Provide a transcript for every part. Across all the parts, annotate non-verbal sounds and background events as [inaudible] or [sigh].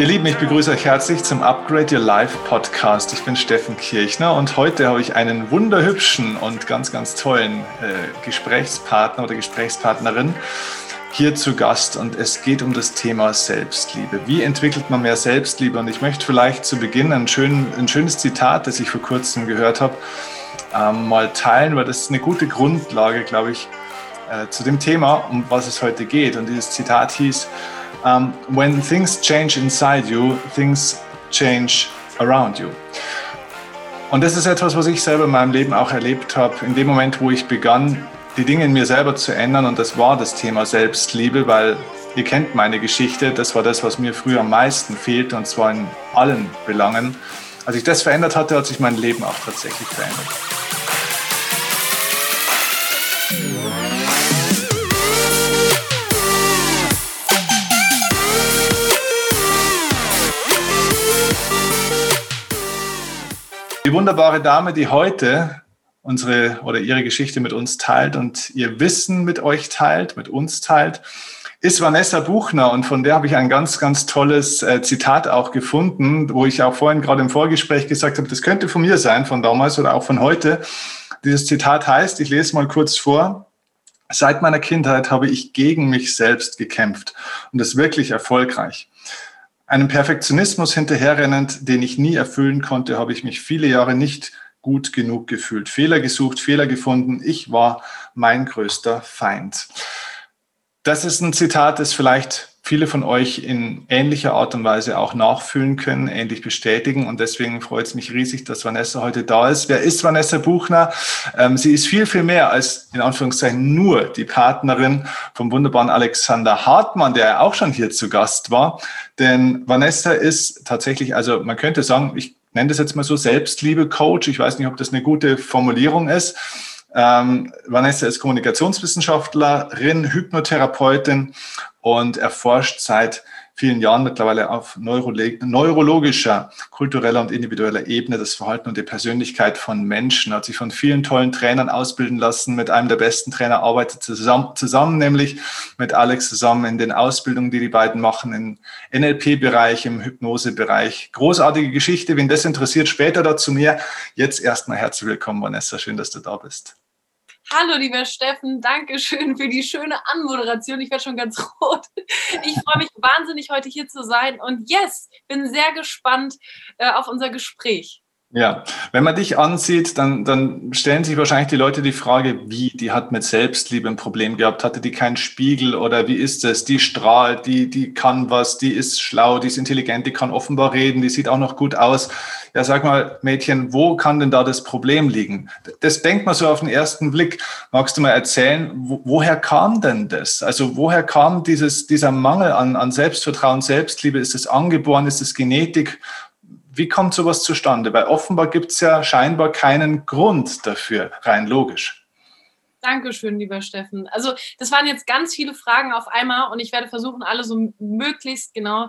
Ihr Lieben, ich begrüße euch herzlich zum Upgrade Your Life Podcast. Ich bin Steffen Kirchner und heute habe ich einen wunderhübschen und ganz, ganz tollen äh, Gesprächspartner oder Gesprächspartnerin hier zu Gast und es geht um das Thema Selbstliebe. Wie entwickelt man mehr Selbstliebe? Und ich möchte vielleicht zu Beginn ein, schön, ein schönes Zitat, das ich vor kurzem gehört habe, ähm, mal teilen, weil das ist eine gute Grundlage, glaube ich, äh, zu dem Thema, um was es heute geht. Und dieses Zitat hieß, um, when things change inside you, things change around you. Und das ist etwas, was ich selber in meinem Leben auch erlebt habe. In dem Moment, wo ich begann, die Dinge in mir selber zu ändern, und das war das Thema Selbstliebe, weil ihr kennt meine Geschichte, das war das, was mir früher am meisten fehlte, und zwar in allen Belangen. Als ich das verändert hatte, hat sich mein Leben auch tatsächlich verändert. Die wunderbare Dame, die heute unsere oder ihre Geschichte mit uns teilt und ihr Wissen mit euch teilt, mit uns teilt, ist Vanessa Buchner und von der habe ich ein ganz, ganz tolles äh, Zitat auch gefunden, wo ich auch vorhin gerade im Vorgespräch gesagt habe, das könnte von mir sein, von damals oder auch von heute. Dieses Zitat heißt, ich lese mal kurz vor, seit meiner Kindheit habe ich gegen mich selbst gekämpft und das wirklich erfolgreich. Einem Perfektionismus hinterherrennend, den ich nie erfüllen konnte, habe ich mich viele Jahre nicht gut genug gefühlt. Fehler gesucht, Fehler gefunden. Ich war mein größter Feind. Das ist ein Zitat, das vielleicht viele von euch in ähnlicher Art und Weise auch nachfühlen können, ähnlich bestätigen. Und deswegen freut es mich riesig, dass Vanessa heute da ist. Wer ist Vanessa Buchner? Ähm, sie ist viel, viel mehr als in Anführungszeichen nur die Partnerin vom wunderbaren Alexander Hartmann, der auch schon hier zu Gast war. Denn Vanessa ist tatsächlich, also man könnte sagen, ich nenne das jetzt mal so Selbstliebe-Coach. Ich weiß nicht, ob das eine gute Formulierung ist. Ähm, Vanessa ist Kommunikationswissenschaftlerin, Hypnotherapeutin und erforscht seit vielen Jahren mittlerweile auf neurologischer, kultureller und individueller Ebene das Verhalten und die Persönlichkeit von Menschen. Hat sich von vielen tollen Trainern ausbilden lassen. Mit einem der besten Trainer arbeitet zusammen, zusammen nämlich mit Alex zusammen in den Ausbildungen, die die beiden machen, im NLP-Bereich, im Hypnose-Bereich. Großartige Geschichte. Wen das interessiert, später dazu mehr. Jetzt erstmal herzlich willkommen, Vanessa. Schön, dass du da bist. Hallo, lieber Steffen, danke schön für die schöne Anmoderation. Ich werde schon ganz [laughs] rot. Ich freue mich wahnsinnig, heute hier zu sein. Und yes, bin sehr gespannt äh, auf unser Gespräch. Ja, wenn man dich ansieht, dann, dann stellen sich wahrscheinlich die Leute die Frage, wie, die hat mit Selbstliebe ein Problem gehabt, hatte die keinen Spiegel oder wie ist es? Die strahlt, die, die kann was, die ist schlau, die ist intelligent, die kann offenbar reden, die sieht auch noch gut aus. Ja, sag mal, Mädchen, wo kann denn da das Problem liegen? Das denkt man so auf den ersten Blick. Magst du mal erzählen, wo, woher kam denn das? Also woher kam dieses, dieser Mangel an, an Selbstvertrauen, Selbstliebe? Ist es angeboren? Ist es Genetik? Wie kommt sowas zustande? Weil offenbar gibt es ja scheinbar keinen Grund dafür, rein logisch. Dankeschön, lieber Steffen. Also das waren jetzt ganz viele Fragen auf einmal und ich werde versuchen, alle so möglichst genau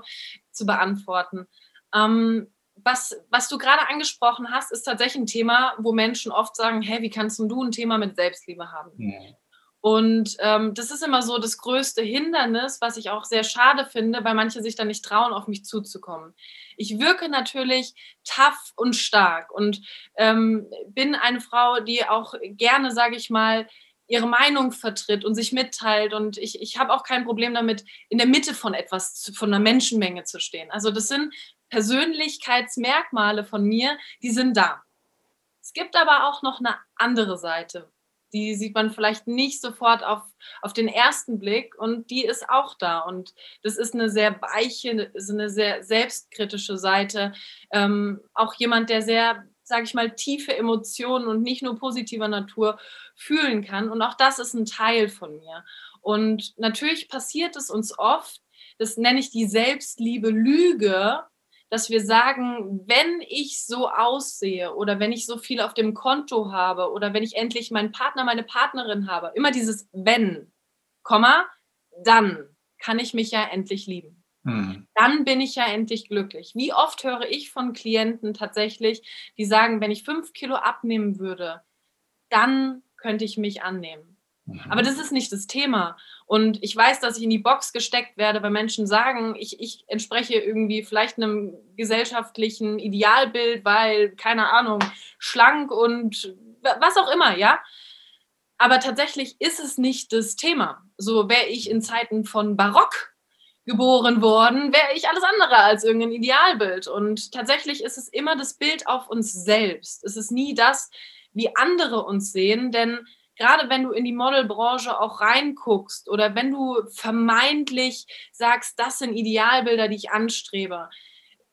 zu beantworten. Ähm, was, was du gerade angesprochen hast, ist tatsächlich ein Thema, wo Menschen oft sagen, hey, wie kannst du ein Thema mit Selbstliebe haben? Mhm. Und ähm, das ist immer so das größte Hindernis, was ich auch sehr schade finde, weil manche sich dann nicht trauen, auf mich zuzukommen. Ich wirke natürlich tough und stark und ähm, bin eine Frau, die auch gerne, sage ich mal, ihre Meinung vertritt und sich mitteilt. Und ich, ich habe auch kein Problem damit, in der Mitte von etwas, von einer Menschenmenge zu stehen. Also das sind Persönlichkeitsmerkmale von mir, die sind da. Es gibt aber auch noch eine andere Seite die sieht man vielleicht nicht sofort auf, auf den ersten Blick und die ist auch da. Und das ist eine sehr weiche, eine sehr selbstkritische Seite. Ähm, auch jemand, der sehr, sage ich mal, tiefe Emotionen und nicht nur positiver Natur fühlen kann. Und auch das ist ein Teil von mir. Und natürlich passiert es uns oft, das nenne ich die Selbstliebe Lüge, dass wir sagen, wenn ich so aussehe oder wenn ich so viel auf dem Konto habe oder wenn ich endlich meinen Partner, meine Partnerin habe, immer dieses wenn, Komma, dann kann ich mich ja endlich lieben. Hm. Dann bin ich ja endlich glücklich. Wie oft höre ich von Klienten tatsächlich, die sagen, wenn ich fünf Kilo abnehmen würde, dann könnte ich mich annehmen. Mhm. Aber das ist nicht das Thema. Und ich weiß, dass ich in die Box gesteckt werde, weil Menschen sagen, ich, ich entspreche irgendwie vielleicht einem gesellschaftlichen Idealbild, weil, keine Ahnung, schlank und was auch immer, ja. Aber tatsächlich ist es nicht das Thema. So wäre ich in Zeiten von Barock geboren worden, wäre ich alles andere als irgendein Idealbild. Und tatsächlich ist es immer das Bild auf uns selbst. Es ist nie das, wie andere uns sehen, denn gerade wenn du in die Modelbranche auch reinguckst oder wenn du vermeintlich sagst, das sind Idealbilder, die ich anstrebe,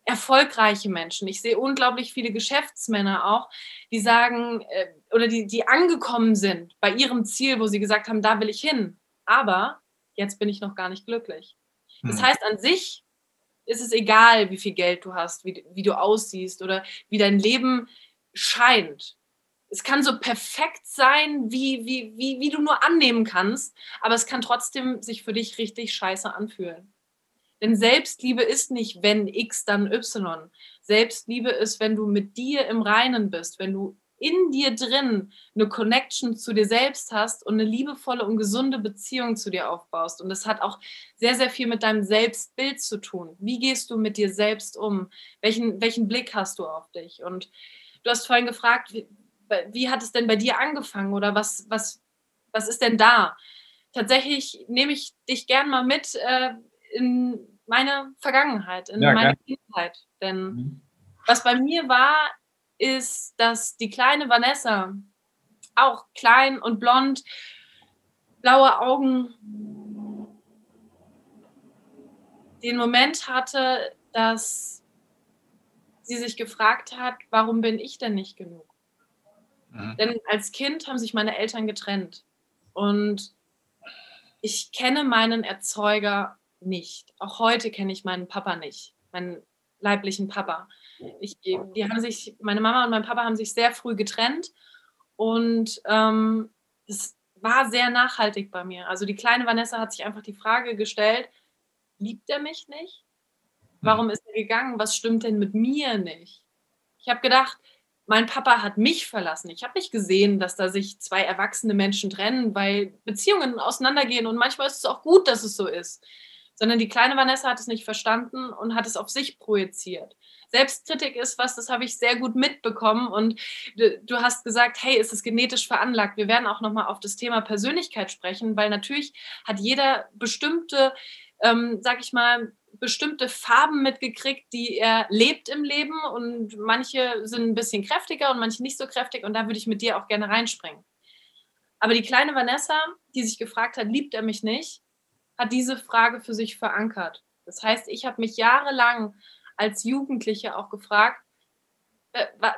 erfolgreiche Menschen. Ich sehe unglaublich viele Geschäftsmänner auch, die sagen äh, oder die, die angekommen sind bei ihrem Ziel, wo sie gesagt haben, da will ich hin. Aber jetzt bin ich noch gar nicht glücklich. Das hm. heißt, an sich ist es egal, wie viel Geld du hast, wie, wie du aussiehst oder wie dein Leben scheint es kann so perfekt sein, wie, wie, wie, wie du nur annehmen kannst, aber es kann trotzdem sich für dich richtig scheiße anfühlen. Denn Selbstliebe ist nicht, wenn X, dann Y. Selbstliebe ist, wenn du mit dir im Reinen bist, wenn du in dir drin eine Connection zu dir selbst hast und eine liebevolle und gesunde Beziehung zu dir aufbaust. Und das hat auch sehr, sehr viel mit deinem Selbstbild zu tun. Wie gehst du mit dir selbst um? Welchen, welchen Blick hast du auf dich? Und du hast vorhin gefragt, wie hat es denn bei dir angefangen oder was, was, was ist denn da? Tatsächlich nehme ich dich gern mal mit äh, in meine Vergangenheit, in ja, meine gern. Kindheit. Denn mhm. was bei mir war, ist, dass die kleine Vanessa, auch klein und blond, blaue Augen, den Moment hatte, dass sie sich gefragt hat, warum bin ich denn nicht genug? Mhm. Denn als Kind haben sich meine Eltern getrennt. Und ich kenne meinen Erzeuger nicht. Auch heute kenne ich meinen Papa nicht, meinen leiblichen Papa. Ich, die haben sich, meine Mama und mein Papa haben sich sehr früh getrennt und ähm, das war sehr nachhaltig bei mir. Also die kleine Vanessa hat sich einfach die Frage gestellt, liebt er mich nicht? Warum mhm. ist er gegangen? Was stimmt denn mit mir nicht? Ich habe gedacht, mein Papa hat mich verlassen. Ich habe nicht gesehen, dass da sich zwei erwachsene Menschen trennen, weil Beziehungen auseinandergehen und manchmal ist es auch gut, dass es so ist. Sondern die kleine Vanessa hat es nicht verstanden und hat es auf sich projiziert. Selbstkritik ist was, das habe ich sehr gut mitbekommen und du hast gesagt, hey, ist es genetisch veranlagt? Wir werden auch nochmal auf das Thema Persönlichkeit sprechen, weil natürlich hat jeder bestimmte, ähm, sag ich mal, bestimmte Farben mitgekriegt, die er lebt im Leben und manche sind ein bisschen kräftiger und manche nicht so kräftig und da würde ich mit dir auch gerne reinspringen. Aber die kleine Vanessa, die sich gefragt hat, liebt er mich nicht, hat diese Frage für sich verankert. Das heißt, ich habe mich jahrelang als Jugendliche auch gefragt,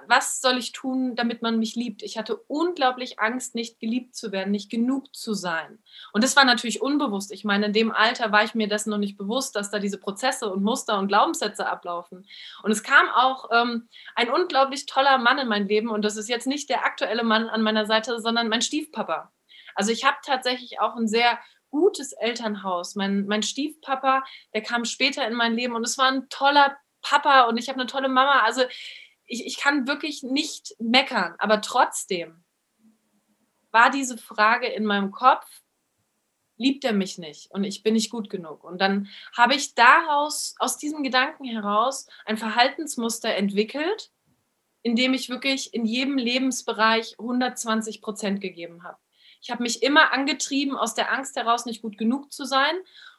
was soll ich tun, damit man mich liebt? Ich hatte unglaublich Angst, nicht geliebt zu werden, nicht genug zu sein. Und das war natürlich unbewusst. Ich meine, in dem Alter war ich mir dessen noch nicht bewusst, dass da diese Prozesse und Muster und Glaubenssätze ablaufen. Und es kam auch ähm, ein unglaublich toller Mann in mein Leben. Und das ist jetzt nicht der aktuelle Mann an meiner Seite, sondern mein Stiefpapa. Also ich habe tatsächlich auch ein sehr gutes Elternhaus. Mein, mein Stiefpapa, der kam später in mein Leben und es war ein toller Papa und ich habe eine tolle Mama. Also ich, ich kann wirklich nicht meckern, aber trotzdem war diese Frage in meinem Kopf, liebt er mich nicht und ich bin nicht gut genug. Und dann habe ich daraus, aus diesem Gedanken heraus, ein Verhaltensmuster entwickelt, in dem ich wirklich in jedem Lebensbereich 120 Prozent gegeben habe. Ich habe mich immer angetrieben, aus der Angst heraus nicht gut genug zu sein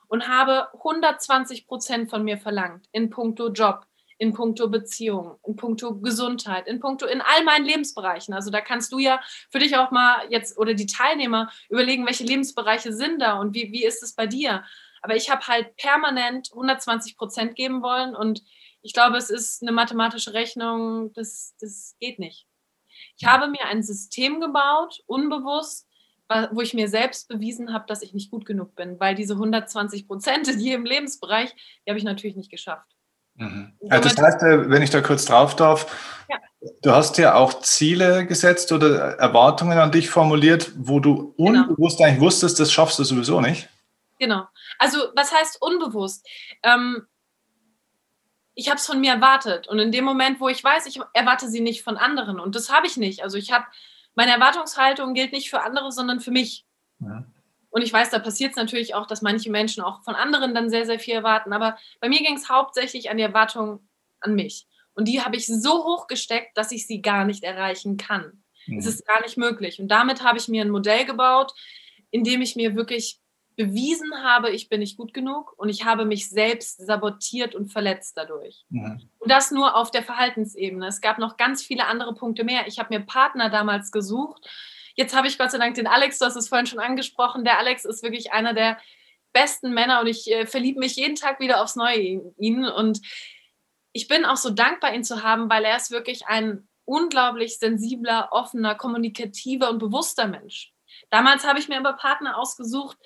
und habe 120 Prozent von mir verlangt in puncto Job, in puncto Beziehung, in puncto Gesundheit, in puncto in all meinen Lebensbereichen. Also da kannst du ja für dich auch mal jetzt oder die Teilnehmer überlegen, welche Lebensbereiche sind da und wie, wie ist es bei dir. Aber ich habe halt permanent 120 Prozent geben wollen und ich glaube, es ist eine mathematische Rechnung, das, das geht nicht. Ich habe mir ein System gebaut, unbewusst, wo ich mir selbst bewiesen habe, dass ich nicht gut genug bin, weil diese 120 Prozent in jedem Lebensbereich, die habe ich natürlich nicht geschafft. Mhm. Ja, das heißt, äh, wenn ich da kurz drauf darf, ja. du hast ja auch Ziele gesetzt oder Erwartungen an dich formuliert, wo du genau. unbewusst genau. eigentlich wusstest, das schaffst du sowieso nicht. Genau. Also was heißt unbewusst? Ähm, ich habe es von mir erwartet und in dem Moment, wo ich weiß, ich erwarte sie nicht von anderen und das habe ich nicht. Also ich habe meine Erwartungshaltung gilt nicht für andere, sondern für mich. Ja. Und ich weiß, da passiert es natürlich auch, dass manche Menschen auch von anderen dann sehr, sehr viel erwarten. Aber bei mir ging es hauptsächlich an die Erwartung an mich. Und die habe ich so hoch gesteckt, dass ich sie gar nicht erreichen kann. Mhm. Es ist gar nicht möglich. Und damit habe ich mir ein Modell gebaut, in dem ich mir wirklich bewiesen habe, ich bin nicht gut genug und ich habe mich selbst sabotiert und verletzt dadurch. Mhm. Und das nur auf der Verhaltensebene. Es gab noch ganz viele andere Punkte mehr. Ich habe mir Partner damals gesucht. Jetzt habe ich Gott sei Dank den Alex, du hast es vorhin schon angesprochen. Der Alex ist wirklich einer der besten Männer und ich äh, verliebe mich jeden Tag wieder aufs Neue in ihn. Und ich bin auch so dankbar, ihn zu haben, weil er ist wirklich ein unglaublich sensibler, offener, kommunikativer und bewusster Mensch. Damals habe ich mir aber Partner ausgesucht,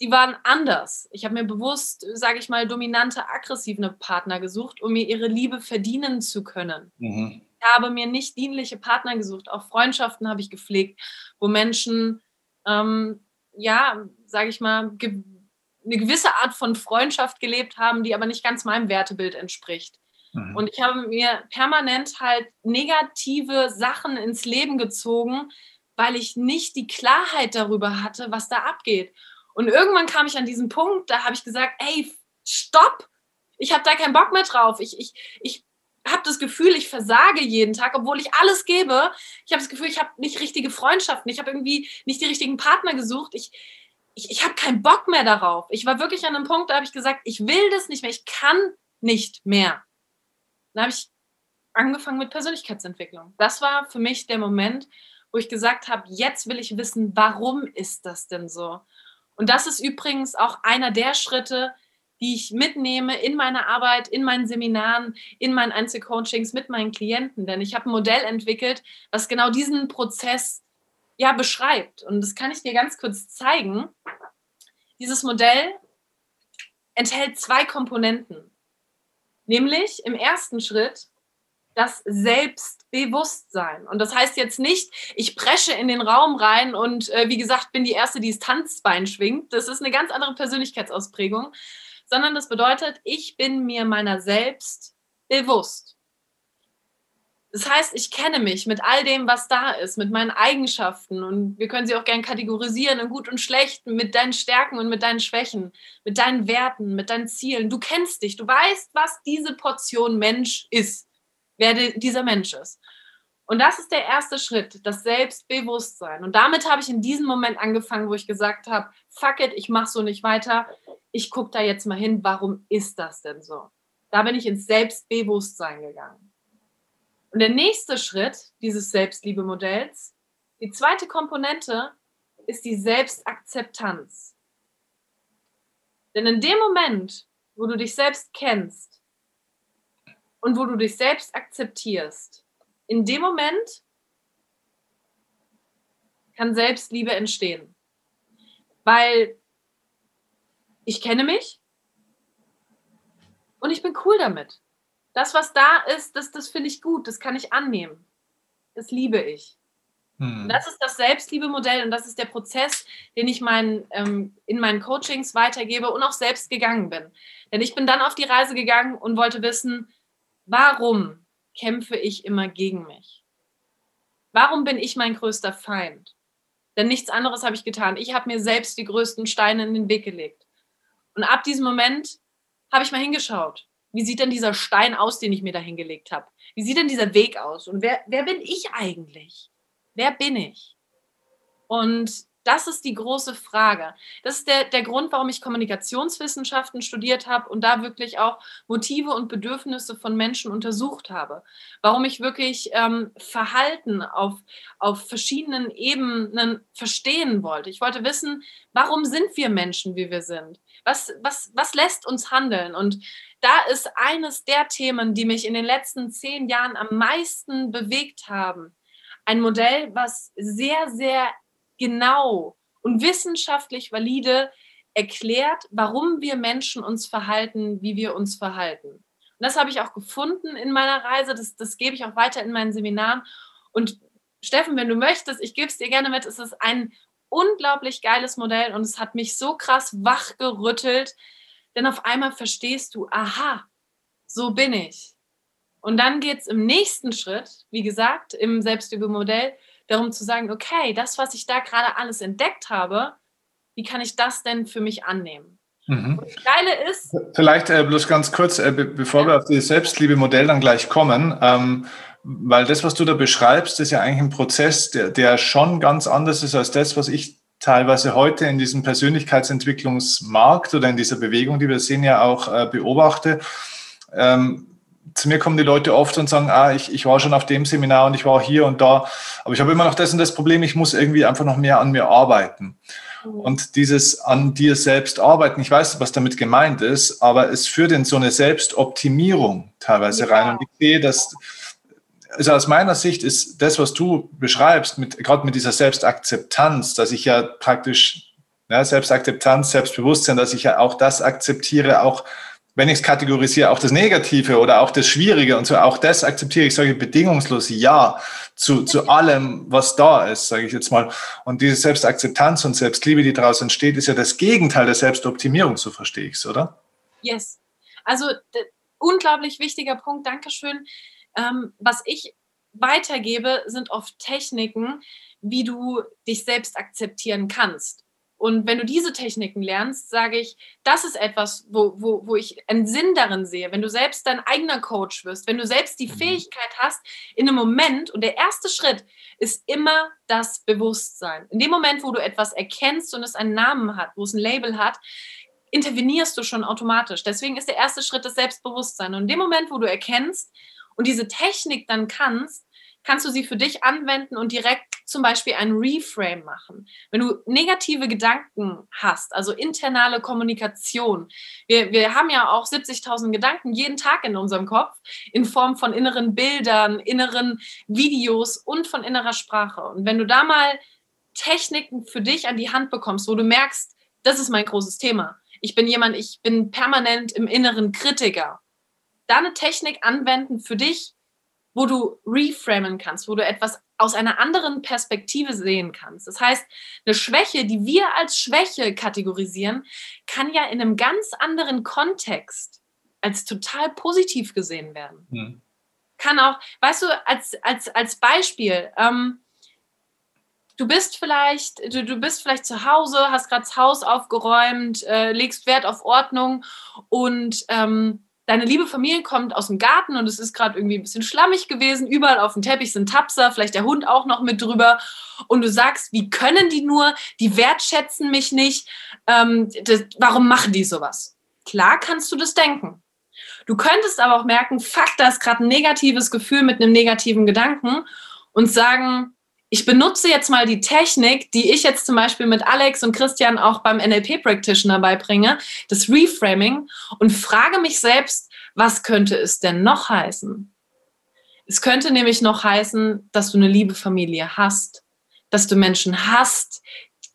die waren anders. Ich habe mir bewusst, sage ich mal, dominante, aggressive Partner gesucht, um mir ihre Liebe verdienen zu können. Mhm. Ich habe mir nicht dienliche Partner gesucht. Auch Freundschaften habe ich gepflegt, wo Menschen, ähm, ja, sage ich mal, ge eine gewisse Art von Freundschaft gelebt haben, die aber nicht ganz meinem Wertebild entspricht. Mhm. Und ich habe mir permanent halt negative Sachen ins Leben gezogen, weil ich nicht die Klarheit darüber hatte, was da abgeht. Und irgendwann kam ich an diesen Punkt, da habe ich gesagt, ey, stopp! Ich habe da keinen Bock mehr drauf. Ich, ich, ich habe das Gefühl, ich versage jeden Tag, obwohl ich alles gebe. Ich habe das Gefühl, ich habe nicht richtige Freundschaften. Ich habe irgendwie nicht die richtigen Partner gesucht. Ich, ich, ich habe keinen Bock mehr darauf. Ich war wirklich an einem Punkt, da habe ich gesagt, ich will das nicht mehr. Ich kann nicht mehr. Dann habe ich angefangen mit Persönlichkeitsentwicklung. Das war für mich der Moment, wo ich gesagt habe, jetzt will ich wissen, warum ist das denn so? Und das ist übrigens auch einer der Schritte, die ich mitnehme in meiner Arbeit, in meinen Seminaren, in meinen Einzelcoachings mit meinen Klienten. Denn ich habe ein Modell entwickelt, was genau diesen Prozess ja beschreibt. Und das kann ich dir ganz kurz zeigen. Dieses Modell enthält zwei Komponenten. Nämlich im ersten Schritt das Selbstbewusstsein. Und das heißt jetzt nicht, ich presche in den Raum rein und äh, wie gesagt, bin die Erste, die das Tanzbein schwingt. Das ist eine ganz andere Persönlichkeitsausprägung, sondern das bedeutet, ich bin mir meiner selbst bewusst. Das heißt, ich kenne mich mit all dem, was da ist, mit meinen Eigenschaften und wir können sie auch gern kategorisieren in gut und schlecht, mit deinen Stärken und mit deinen Schwächen, mit deinen Werten, mit deinen Zielen. Du kennst dich, du weißt, was diese Portion Mensch ist wer dieser Mensch ist. Und das ist der erste Schritt, das Selbstbewusstsein. Und damit habe ich in diesem Moment angefangen, wo ich gesagt habe, fuck it, ich mache so nicht weiter. Ich gucke da jetzt mal hin, warum ist das denn so? Da bin ich ins Selbstbewusstsein gegangen. Und der nächste Schritt dieses Selbstliebe-Modells, die zweite Komponente, ist die Selbstakzeptanz. Denn in dem Moment, wo du dich selbst kennst, und wo du dich selbst akzeptierst, in dem Moment kann Selbstliebe entstehen. Weil ich kenne mich und ich bin cool damit. Das, was da ist, das, das finde ich gut, das kann ich annehmen. Das liebe ich. Hm. Das ist das Selbstliebe-Modell und das ist der Prozess, den ich mein, ähm, in meinen Coachings weitergebe und auch selbst gegangen bin. Denn ich bin dann auf die Reise gegangen und wollte wissen, Warum kämpfe ich immer gegen mich? Warum bin ich mein größter Feind? Denn nichts anderes habe ich getan. Ich habe mir selbst die größten Steine in den Weg gelegt. Und ab diesem Moment habe ich mal hingeschaut. Wie sieht denn dieser Stein aus, den ich mir da hingelegt habe? Wie sieht denn dieser Weg aus? Und wer, wer bin ich eigentlich? Wer bin ich? Und das ist die große Frage. Das ist der, der Grund, warum ich Kommunikationswissenschaften studiert habe und da wirklich auch Motive und Bedürfnisse von Menschen untersucht habe. Warum ich wirklich ähm, Verhalten auf, auf verschiedenen Ebenen verstehen wollte. Ich wollte wissen, warum sind wir Menschen, wie wir sind? Was, was, was lässt uns handeln? Und da ist eines der Themen, die mich in den letzten zehn Jahren am meisten bewegt haben. Ein Modell, was sehr, sehr genau und wissenschaftlich valide erklärt, warum wir Menschen uns verhalten, wie wir uns verhalten. Und das habe ich auch gefunden in meiner Reise. Das, das gebe ich auch weiter in meinen Seminaren. Und Steffen, wenn du möchtest, ich gebe es dir gerne mit. Es ist ein unglaublich geiles Modell und es hat mich so krass wachgerüttelt, denn auf einmal verstehst du, aha, so bin ich. Und dann geht es im nächsten Schritt, wie gesagt, im Selbstübermodell, darum zu sagen, okay, das, was ich da gerade alles entdeckt habe, wie kann ich das denn für mich annehmen? Mhm. Das Geile ist. Vielleicht äh, bloß ganz kurz, äh, be bevor ja. wir auf das Selbstliebe-Modell dann gleich kommen, ähm, weil das, was du da beschreibst, ist ja eigentlich ein Prozess, der, der schon ganz anders ist als das, was ich teilweise heute in diesem Persönlichkeitsentwicklungsmarkt oder in dieser Bewegung, die wir sehen, ja auch äh, beobachte. Ähm, zu mir kommen die Leute oft und sagen, ah, ich, ich war schon auf dem Seminar und ich war hier und da, aber ich habe immer noch das und das Problem, ich muss irgendwie einfach noch mehr an mir arbeiten. Mhm. Und dieses an dir selbst arbeiten, ich weiß, was damit gemeint ist, aber es führt in so eine Selbstoptimierung teilweise ja. rein. Und ich sehe, dass, also aus meiner Sicht ist das, was du beschreibst, mit, gerade mit dieser Selbstakzeptanz, dass ich ja praktisch, ja, Selbstakzeptanz, Selbstbewusstsein, dass ich ja auch das akzeptiere, auch wenn ich es kategorisiere, auch das Negative oder auch das Schwierige und so, auch das akzeptiere ich, sage bedingungslos Ja zu, zu allem, was da ist, sage ich jetzt mal. Und diese Selbstakzeptanz und Selbstliebe, die daraus entsteht, ist ja das Gegenteil der Selbstoptimierung, so verstehe ich es, oder? Yes. Also unglaublich wichtiger Punkt, Dankeschön. Ähm, was ich weitergebe, sind oft Techniken, wie du dich selbst akzeptieren kannst. Und wenn du diese Techniken lernst, sage ich, das ist etwas, wo, wo, wo ich einen Sinn darin sehe. Wenn du selbst dein eigener Coach wirst, wenn du selbst die mhm. Fähigkeit hast, in einem Moment, und der erste Schritt ist immer das Bewusstsein. In dem Moment, wo du etwas erkennst und es einen Namen hat, wo es ein Label hat, intervenierst du schon automatisch. Deswegen ist der erste Schritt das Selbstbewusstsein. Und in dem Moment, wo du erkennst und diese Technik dann kannst, kannst du sie für dich anwenden und direkt zum Beispiel ein Reframe machen. Wenn du negative Gedanken hast, also internale Kommunikation, wir, wir haben ja auch 70.000 Gedanken jeden Tag in unserem Kopf in Form von inneren Bildern, inneren Videos und von innerer Sprache. Und wenn du da mal Techniken für dich an die Hand bekommst, wo du merkst, das ist mein großes Thema. Ich bin jemand, ich bin permanent im inneren Kritiker. Da eine Technik anwenden für dich, wo du reframen kannst, wo du etwas aus einer anderen Perspektive sehen kannst. Das heißt, eine Schwäche, die wir als Schwäche kategorisieren, kann ja in einem ganz anderen Kontext als total positiv gesehen werden. Hm. Kann auch, weißt du, als, als, als Beispiel, ähm, du bist vielleicht, du, du bist vielleicht zu Hause, hast gerade das Haus aufgeräumt, äh, legst Wert auf Ordnung und ähm, deine liebe Familie kommt aus dem Garten und es ist gerade irgendwie ein bisschen schlammig gewesen. Überall auf dem Teppich sind Tapser, vielleicht der Hund auch noch mit drüber. Und du sagst, wie können die nur? Die wertschätzen mich nicht. Ähm, das, warum machen die sowas? Klar kannst du das denken. Du könntest aber auch merken, fuck, da ist gerade ein negatives Gefühl mit einem negativen Gedanken und sagen, ich benutze jetzt mal die Technik, die ich jetzt zum Beispiel mit Alex und Christian auch beim NLP Practitioner beibringe, das Reframing und frage mich selbst, was könnte es denn noch heißen? Es könnte nämlich noch heißen, dass du eine liebe Familie hast, dass du Menschen hast,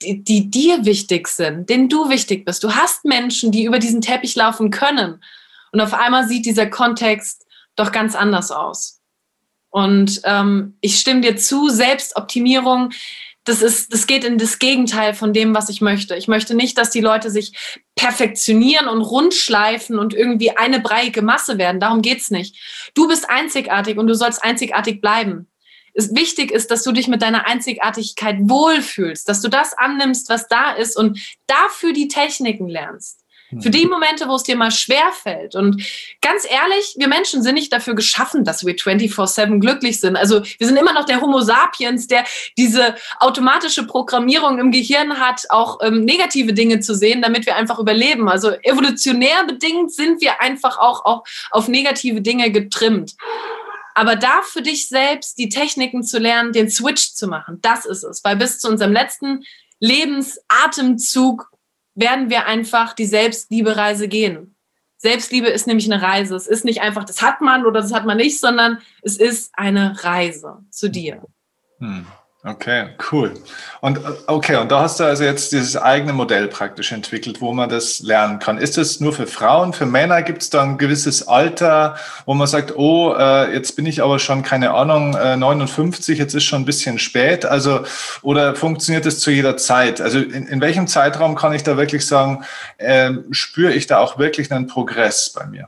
die, die dir wichtig sind, denen du wichtig bist. Du hast Menschen, die über diesen Teppich laufen können. Und auf einmal sieht dieser Kontext doch ganz anders aus. Und ähm, ich stimme dir zu, Selbstoptimierung, das, ist, das geht in das Gegenteil von dem, was ich möchte. Ich möchte nicht, dass die Leute sich perfektionieren und rundschleifen und irgendwie eine breiige Masse werden. Darum geht's nicht. Du bist einzigartig und du sollst einzigartig bleiben. Es, wichtig ist, dass du dich mit deiner Einzigartigkeit wohlfühlst, dass du das annimmst, was da ist und dafür die Techniken lernst. Für die Momente, wo es dir mal schwer fällt. Und ganz ehrlich, wir Menschen sind nicht dafür geschaffen, dass wir 24-7 glücklich sind. Also wir sind immer noch der Homo sapiens, der diese automatische Programmierung im Gehirn hat, auch ähm, negative Dinge zu sehen, damit wir einfach überleben. Also evolutionär bedingt sind wir einfach auch, auch auf negative Dinge getrimmt. Aber da für dich selbst die Techniken zu lernen, den Switch zu machen, das ist es. Weil bis zu unserem letzten Lebensatemzug werden wir einfach die Selbstliebe-Reise gehen. Selbstliebe ist nämlich eine Reise. Es ist nicht einfach, das hat man oder das hat man nicht, sondern es ist eine Reise zu dir. Hm. Okay, cool. Und äh, okay, und da hast du also jetzt dieses eigene Modell praktisch entwickelt, wo man das lernen kann. Ist das nur für Frauen? Für Männer gibt es da ein gewisses Alter, wo man sagt, oh, äh, jetzt bin ich aber schon, keine Ahnung, äh, 59, jetzt ist schon ein bisschen spät. Also, oder funktioniert das zu jeder Zeit? Also in, in welchem Zeitraum kann ich da wirklich sagen, äh, spüre ich da auch wirklich einen Progress bei mir?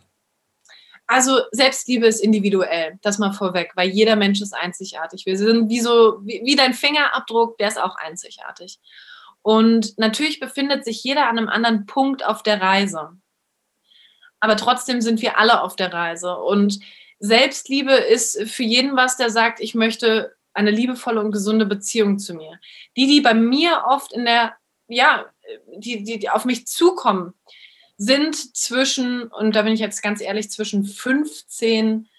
Also Selbstliebe ist individuell, das mal vorweg, weil jeder Mensch ist einzigartig. Wir sind wie so, wie, wie dein Fingerabdruck, der ist auch einzigartig. Und natürlich befindet sich jeder an einem anderen Punkt auf der Reise. Aber trotzdem sind wir alle auf der Reise. Und Selbstliebe ist für jeden was, der sagt, ich möchte eine liebevolle und gesunde Beziehung zu mir. Die, die bei mir oft in der, ja, die, die, die auf mich zukommen, sind zwischen, und da bin ich jetzt ganz ehrlich, zwischen 15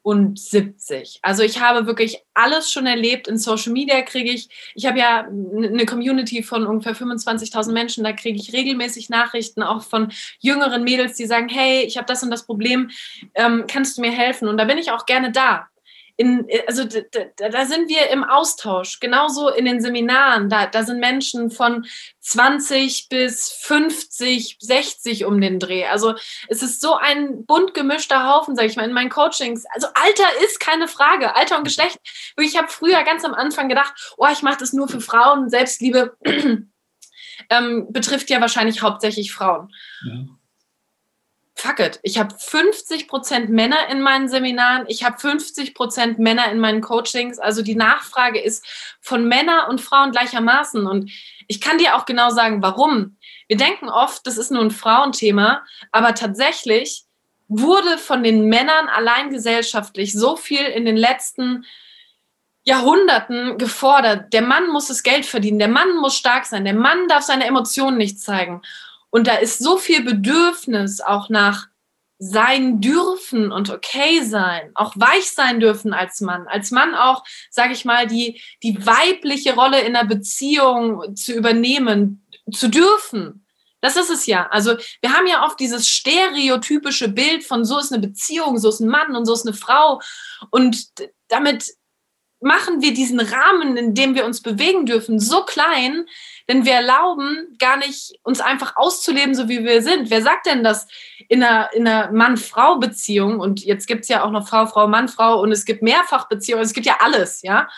und 70. Also ich habe wirklich alles schon erlebt. In Social Media kriege ich, ich habe ja eine Community von ungefähr 25.000 Menschen, da kriege ich regelmäßig Nachrichten auch von jüngeren Mädels, die sagen, hey, ich habe das und das Problem, ähm, kannst du mir helfen? Und da bin ich auch gerne da in, also da, da, sind wir im Austausch, genauso in den Seminaren. Da, da sind Menschen von 20 bis 50, 60 um den Dreh. Also es ist so ein bunt gemischter Haufen, sage ich mal, in meinen Coachings. Also Alter ist keine Frage, Alter und Geschlecht. Ich habe früher ganz am Anfang gedacht, oh, ich mache das nur für Frauen. Selbstliebe [clears throat] ähm, betrifft ja wahrscheinlich hauptsächlich Frauen. Ja fuck it, ich habe 50% Männer in meinen Seminaren, ich habe 50% Männer in meinen Coachings. Also die Nachfrage ist von Männern und Frauen gleichermaßen. Und ich kann dir auch genau sagen, warum. Wir denken oft, das ist nur ein Frauenthema, aber tatsächlich wurde von den Männern allein gesellschaftlich so viel in den letzten Jahrhunderten gefordert. Der Mann muss das Geld verdienen, der Mann muss stark sein, der Mann darf seine Emotionen nicht zeigen. Und da ist so viel Bedürfnis auch nach sein dürfen und okay sein, auch weich sein dürfen als Mann, als Mann auch, sage ich mal, die, die weibliche Rolle in der Beziehung zu übernehmen, zu dürfen. Das ist es ja. Also wir haben ja oft dieses stereotypische Bild von so ist eine Beziehung, so ist ein Mann und so ist eine Frau. Und damit machen wir diesen Rahmen, in dem wir uns bewegen dürfen, so klein, denn wir erlauben gar nicht, uns einfach auszuleben, so wie wir sind. Wer sagt denn das in einer, in einer Mann-Frau-Beziehung? Und jetzt gibt es ja auch noch Frau, Frau, Mann, Frau und es gibt Mehrfachbeziehungen, es gibt ja alles, ja.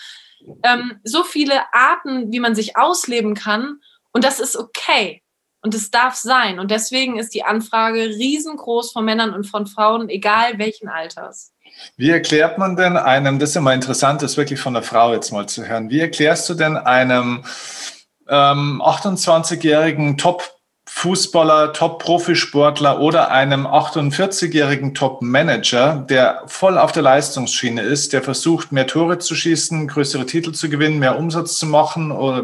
Ähm, so viele Arten, wie man sich ausleben kann. Und das ist okay. Und es darf sein. Und deswegen ist die Anfrage riesengroß von Männern und von Frauen, egal welchen Alters. Wie erklärt man denn einem, das ist immer interessant, das wirklich von der Frau jetzt mal zu hören, wie erklärst du denn einem ähm, 28-jährigen Top- Fußballer, Top-Profisportler oder einem 48-jährigen Top-Manager, der voll auf der Leistungsschiene ist, der versucht, mehr Tore zu schießen, größere Titel zu gewinnen, mehr Umsatz zu machen oder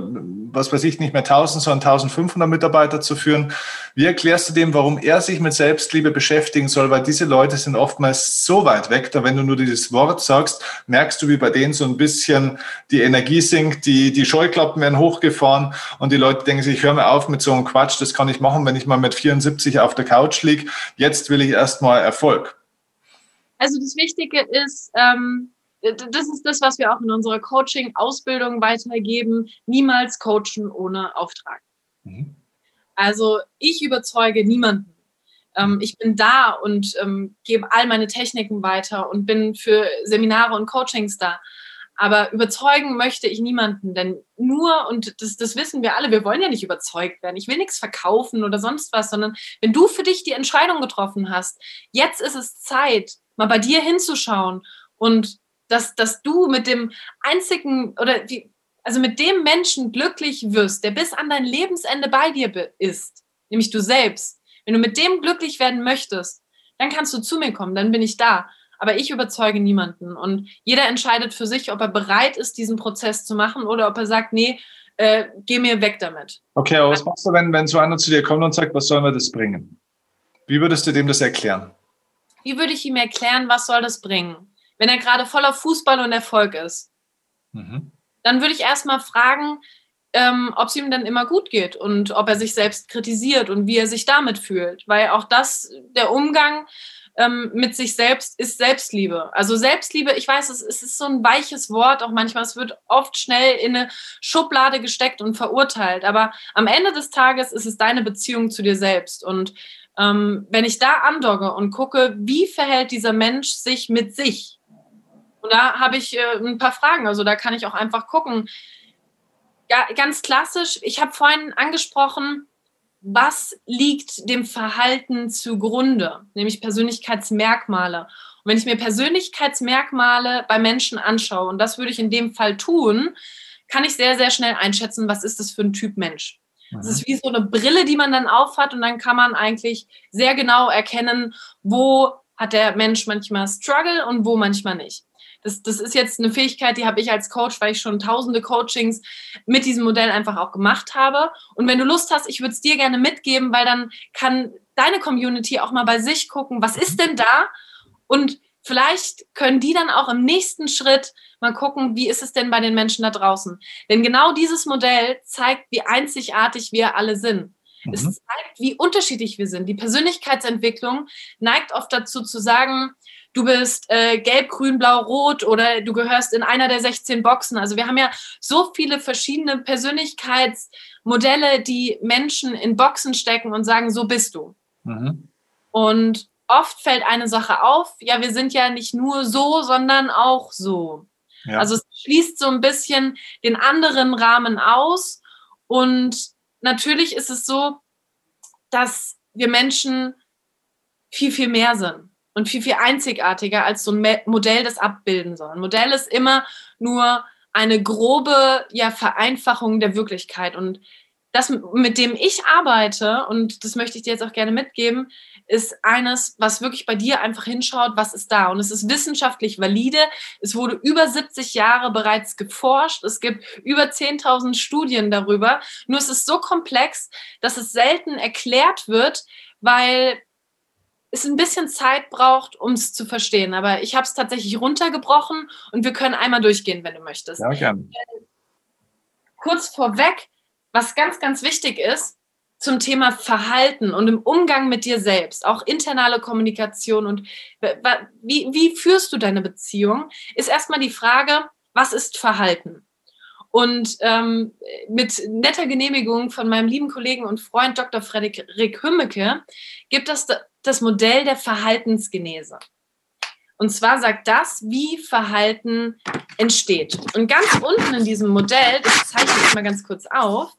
was weiß ich, nicht mehr 1000, sondern 1500 Mitarbeiter zu führen. Wie erklärst du dem, warum er sich mit Selbstliebe beschäftigen soll? Weil diese Leute sind oftmals so weit weg, da wenn du nur dieses Wort sagst, merkst du, wie bei denen so ein bisschen die Energie sinkt, die, die Scheuklappen werden hochgefahren und die Leute denken sich, ich höre mir auf mit so einem Quatsch, das kann ich machen, wenn ich mal mit 74 auf der Couch liege. Jetzt will ich erstmal Erfolg. Also das Wichtige ist, ähm, das ist das, was wir auch in unserer Coaching-Ausbildung weitergeben. Niemals coachen ohne Auftrag. Mhm. Also ich überzeuge niemanden. Ähm, ich bin da und ähm, gebe all meine Techniken weiter und bin für Seminare und Coachings da. Aber überzeugen möchte ich niemanden, denn nur, und das, das wissen wir alle, wir wollen ja nicht überzeugt werden. Ich will nichts verkaufen oder sonst was, sondern wenn du für dich die Entscheidung getroffen hast, jetzt ist es Zeit, mal bei dir hinzuschauen und dass, dass du mit dem einzigen oder wie, also mit dem Menschen glücklich wirst, der bis an dein Lebensende bei dir ist, nämlich du selbst. Wenn du mit dem glücklich werden möchtest, dann kannst du zu mir kommen, dann bin ich da. Aber ich überzeuge niemanden. Und jeder entscheidet für sich, ob er bereit ist, diesen Prozess zu machen oder ob er sagt, nee, äh, geh mir weg damit. Okay, aber was machst du, wenn, wenn so einer zu dir kommt und sagt, was soll mir das bringen? Wie würdest du dem das erklären? Wie würde ich ihm erklären, was soll das bringen? Wenn er gerade voller Fußball und Erfolg ist, mhm. dann würde ich erstmal fragen, ähm, ob es ihm dann immer gut geht und ob er sich selbst kritisiert und wie er sich damit fühlt. Weil auch das, der Umgang ähm, mit sich selbst ist Selbstliebe. Also Selbstliebe, ich weiß, es, es ist so ein weiches Wort, auch manchmal, es wird oft schnell in eine Schublade gesteckt und verurteilt. Aber am Ende des Tages ist es deine Beziehung zu dir selbst. Und ähm, wenn ich da andogge und gucke, wie verhält dieser Mensch sich mit sich? Und da habe ich äh, ein paar Fragen. Also da kann ich auch einfach gucken. Ja, ganz klassisch, ich habe vorhin angesprochen, was liegt dem Verhalten zugrunde, nämlich Persönlichkeitsmerkmale. Und wenn ich mir Persönlichkeitsmerkmale bei Menschen anschaue, und das würde ich in dem Fall tun, kann ich sehr, sehr schnell einschätzen, was ist das für ein Typ Mensch. Es ist wie so eine Brille, die man dann aufhat und dann kann man eigentlich sehr genau erkennen, wo hat der Mensch manchmal Struggle und wo manchmal nicht. Das, das ist jetzt eine Fähigkeit, die habe ich als Coach, weil ich schon tausende Coachings mit diesem Modell einfach auch gemacht habe. Und wenn du Lust hast, ich würde es dir gerne mitgeben, weil dann kann deine Community auch mal bei sich gucken, was ist denn da? Und vielleicht können die dann auch im nächsten Schritt mal gucken, wie ist es denn bei den Menschen da draußen? Denn genau dieses Modell zeigt, wie einzigartig wir alle sind. Mhm. Es zeigt, wie unterschiedlich wir sind. Die Persönlichkeitsentwicklung neigt oft dazu zu sagen, du bist äh, gelb, grün, blau, rot oder du gehörst in einer der 16 Boxen. Also wir haben ja so viele verschiedene Persönlichkeitsmodelle, die Menschen in Boxen stecken und sagen, so bist du. Mhm. Und oft fällt eine Sache auf, ja, wir sind ja nicht nur so, sondern auch so. Ja. Also es schließt so ein bisschen den anderen Rahmen aus. Und natürlich ist es so, dass wir Menschen viel, viel mehr sind und viel, viel einzigartiger als so ein Modell, das abbilden soll. Ein Modell ist immer nur eine grobe ja, Vereinfachung der Wirklichkeit. Und das, mit dem ich arbeite, und das möchte ich dir jetzt auch gerne mitgeben, ist eines, was wirklich bei dir einfach hinschaut, was ist da. Und es ist wissenschaftlich valide. Es wurde über 70 Jahre bereits geforscht. Es gibt über 10.000 Studien darüber. Nur es ist so komplex, dass es selten erklärt wird, weil es ein bisschen Zeit braucht, um es zu verstehen. Aber ich habe es tatsächlich runtergebrochen und wir können einmal durchgehen, wenn du möchtest. Ja, gerne. Kurz vorweg, was ganz, ganz wichtig ist zum Thema Verhalten und im Umgang mit dir selbst, auch internale Kommunikation und wie, wie führst du deine Beziehung, ist erstmal die Frage, was ist Verhalten? Und ähm, mit netter Genehmigung von meinem lieben Kollegen und Freund Dr. Frederik Hümmeke gibt es das Modell der Verhaltensgenese. Und zwar sagt das, wie Verhalten entsteht. Und ganz unten in diesem Modell, das zeichne ich mal ganz kurz auf,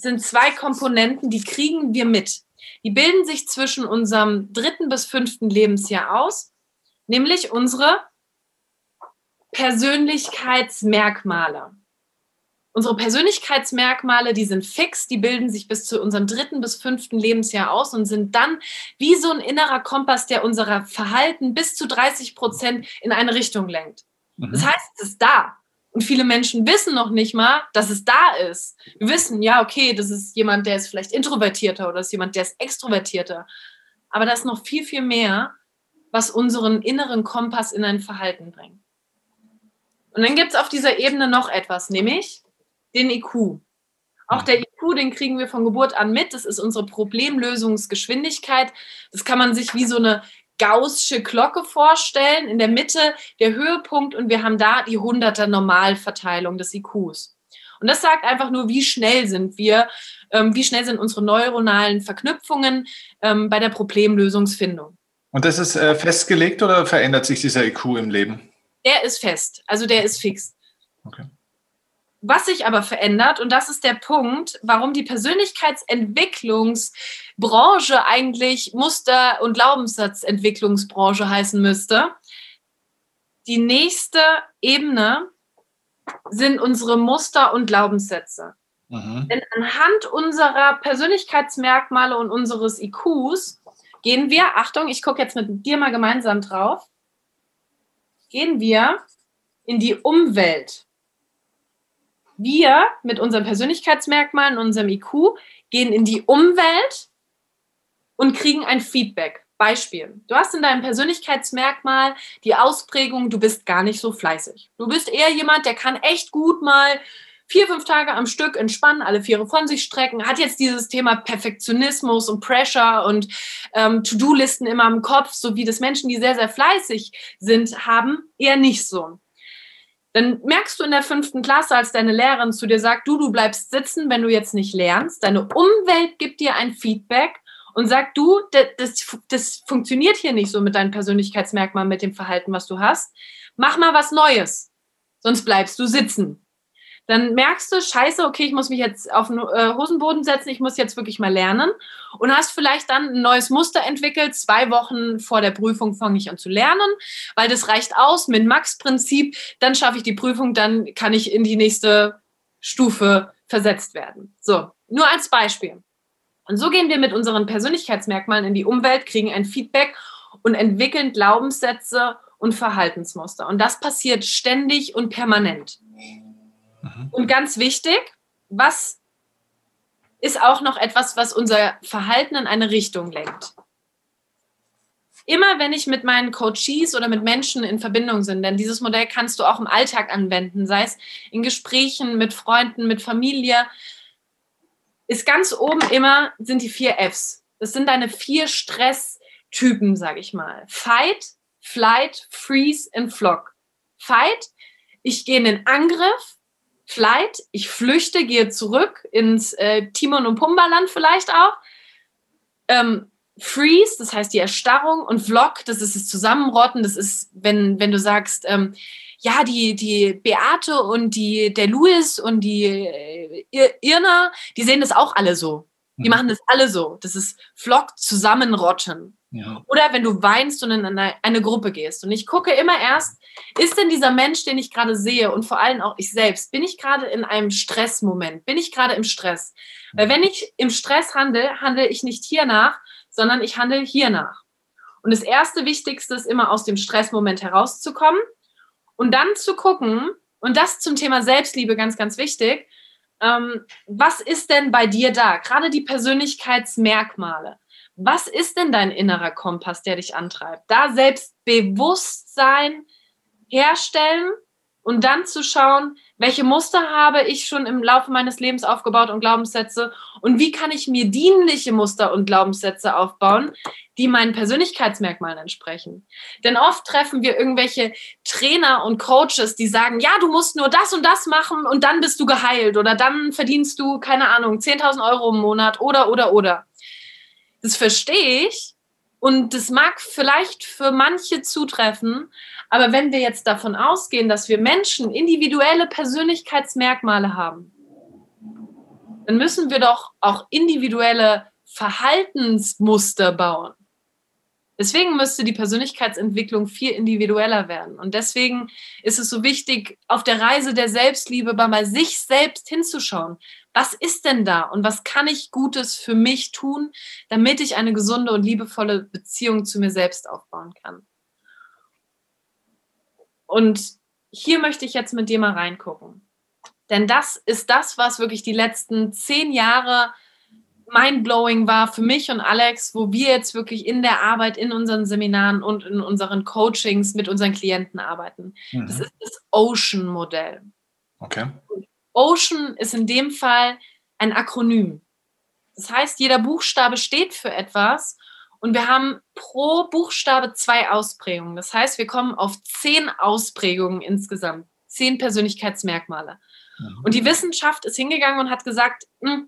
sind zwei Komponenten, die kriegen wir mit. Die bilden sich zwischen unserem dritten bis fünften Lebensjahr aus, nämlich unsere Persönlichkeitsmerkmale. Unsere Persönlichkeitsmerkmale, die sind fix, die bilden sich bis zu unserem dritten bis fünften Lebensjahr aus und sind dann wie so ein innerer Kompass, der unser Verhalten bis zu 30 Prozent in eine Richtung lenkt. Mhm. Das heißt, es ist da. Und viele Menschen wissen noch nicht mal, dass es da ist. Wir wissen, ja, okay, das ist jemand, der ist vielleicht introvertierter oder ist jemand, der ist extrovertierter. Aber da ist noch viel, viel mehr, was unseren inneren Kompass in ein Verhalten bringt. Und dann gibt es auf dieser Ebene noch etwas, nämlich den IQ. Auch der IQ, den kriegen wir von Geburt an mit. Das ist unsere Problemlösungsgeschwindigkeit. Das kann man sich wie so eine gaußsche Glocke vorstellen. In der Mitte der Höhepunkt und wir haben da die 100er Normalverteilung des IQs. Und das sagt einfach nur, wie schnell sind wir, ähm, wie schnell sind unsere neuronalen Verknüpfungen ähm, bei der Problemlösungsfindung. Und das ist äh, festgelegt oder verändert sich dieser IQ im Leben? Der ist fest, also der ist fix. Okay. Was sich aber verändert, und das ist der Punkt, warum die Persönlichkeitsentwicklungsbranche eigentlich Muster- und Glaubenssatzentwicklungsbranche heißen müsste. Die nächste Ebene sind unsere Muster und Glaubenssätze. Mhm. Denn anhand unserer Persönlichkeitsmerkmale und unseres IQs gehen wir, Achtung, ich gucke jetzt mit dir mal gemeinsam drauf, gehen wir in die Umwelt. Wir mit unseren Persönlichkeitsmerkmalen, unserem IQ, gehen in die Umwelt und kriegen ein Feedback. Beispiel. Du hast in deinem Persönlichkeitsmerkmal die Ausprägung, du bist gar nicht so fleißig. Du bist eher jemand, der kann echt gut mal vier, fünf Tage am Stück entspannen, alle Viere von sich strecken, hat jetzt dieses Thema Perfektionismus und Pressure und ähm, To-Do-Listen immer im Kopf, so wie das Menschen, die sehr, sehr fleißig sind, haben, eher nicht so. Dann merkst du in der fünften Klasse, als deine Lehrerin zu dir sagt, du, du bleibst sitzen, wenn du jetzt nicht lernst. Deine Umwelt gibt dir ein Feedback und sagt, du, das, das, funktioniert hier nicht so mit deinem Persönlichkeitsmerkmal, mit dem Verhalten, was du hast. Mach mal was Neues, sonst bleibst du sitzen. Dann merkst du, scheiße, okay, ich muss mich jetzt auf den äh, Hosenboden setzen, ich muss jetzt wirklich mal lernen und hast vielleicht dann ein neues Muster entwickelt. Zwei Wochen vor der Prüfung fange ich an zu lernen, weil das reicht aus mit Max-Prinzip. Dann schaffe ich die Prüfung, dann kann ich in die nächste Stufe versetzt werden. So, nur als Beispiel. Und so gehen wir mit unseren Persönlichkeitsmerkmalen in die Umwelt, kriegen ein Feedback und entwickeln Glaubenssätze und Verhaltensmuster. Und das passiert ständig und permanent. Mhm. Und ganz wichtig, was ist auch noch etwas, was unser Verhalten in eine Richtung lenkt. Immer wenn ich mit meinen Coaches oder mit Menschen in Verbindung bin, denn dieses Modell kannst du auch im Alltag anwenden, sei es in Gesprächen mit Freunden, mit Familie, ist ganz oben immer, sind die vier Fs. Das sind deine vier Stresstypen, sage ich mal. Fight, Flight, Freeze und Flock. Fight, ich gehe in den Angriff, Flight, ich flüchte, gehe zurück ins äh, Timon und Pumba-Land vielleicht auch. Ähm, Freeze, das heißt die Erstarrung und Vlog, das ist das Zusammenrotten, das ist, wenn, wenn du sagst, ähm, ja, die, die Beate und die, der Louis und die äh, Irna, die sehen das auch alle so. Die mhm. machen das alle so. Das ist Vlog zusammenrotten. Ja. Oder wenn du weinst und in eine, eine, Gruppe gehst. Und ich gucke immer erst, ist denn dieser Mensch, den ich gerade sehe und vor allem auch ich selbst, bin ich gerade in einem Stressmoment? Bin ich gerade im Stress? Weil wenn ich im Stress handle, handle ich nicht hier nach, sondern ich handle hier nach. Und das erste Wichtigste ist immer aus dem Stressmoment herauszukommen und dann zu gucken, und das zum Thema Selbstliebe ganz, ganz wichtig, ähm, was ist denn bei dir da? Gerade die Persönlichkeitsmerkmale was ist denn dein innerer Kompass, der dich antreibt? Da Selbstbewusstsein herstellen und dann zu schauen, welche Muster habe ich schon im Laufe meines Lebens aufgebaut und Glaubenssätze und wie kann ich mir dienliche Muster und Glaubenssätze aufbauen, die meinen Persönlichkeitsmerkmalen entsprechen. Denn oft treffen wir irgendwelche Trainer und Coaches, die sagen, ja, du musst nur das und das machen und dann bist du geheilt oder dann verdienst du, keine Ahnung, 10.000 Euro im Monat oder, oder, oder. Das verstehe ich und das mag vielleicht für manche zutreffen, aber wenn wir jetzt davon ausgehen, dass wir Menschen individuelle Persönlichkeitsmerkmale haben, dann müssen wir doch auch individuelle Verhaltensmuster bauen. Deswegen müsste die Persönlichkeitsentwicklung viel individueller werden. Und deswegen ist es so wichtig, auf der Reise der Selbstliebe bei sich selbst hinzuschauen was ist denn da und was kann ich Gutes für mich tun, damit ich eine gesunde und liebevolle Beziehung zu mir selbst aufbauen kann. Und hier möchte ich jetzt mit dir mal reingucken. Denn das ist das, was wirklich die letzten zehn Jahre mindblowing war für mich und Alex, wo wir jetzt wirklich in der Arbeit, in unseren Seminaren und in unseren Coachings mit unseren Klienten arbeiten. Mhm. Das ist das Ocean-Modell. Okay. Ocean ist in dem Fall ein Akronym. Das heißt, jeder Buchstabe steht für etwas und wir haben pro Buchstabe zwei Ausprägungen. Das heißt, wir kommen auf zehn Ausprägungen insgesamt, zehn Persönlichkeitsmerkmale. Mhm. Und die Wissenschaft ist hingegangen und hat gesagt, hm,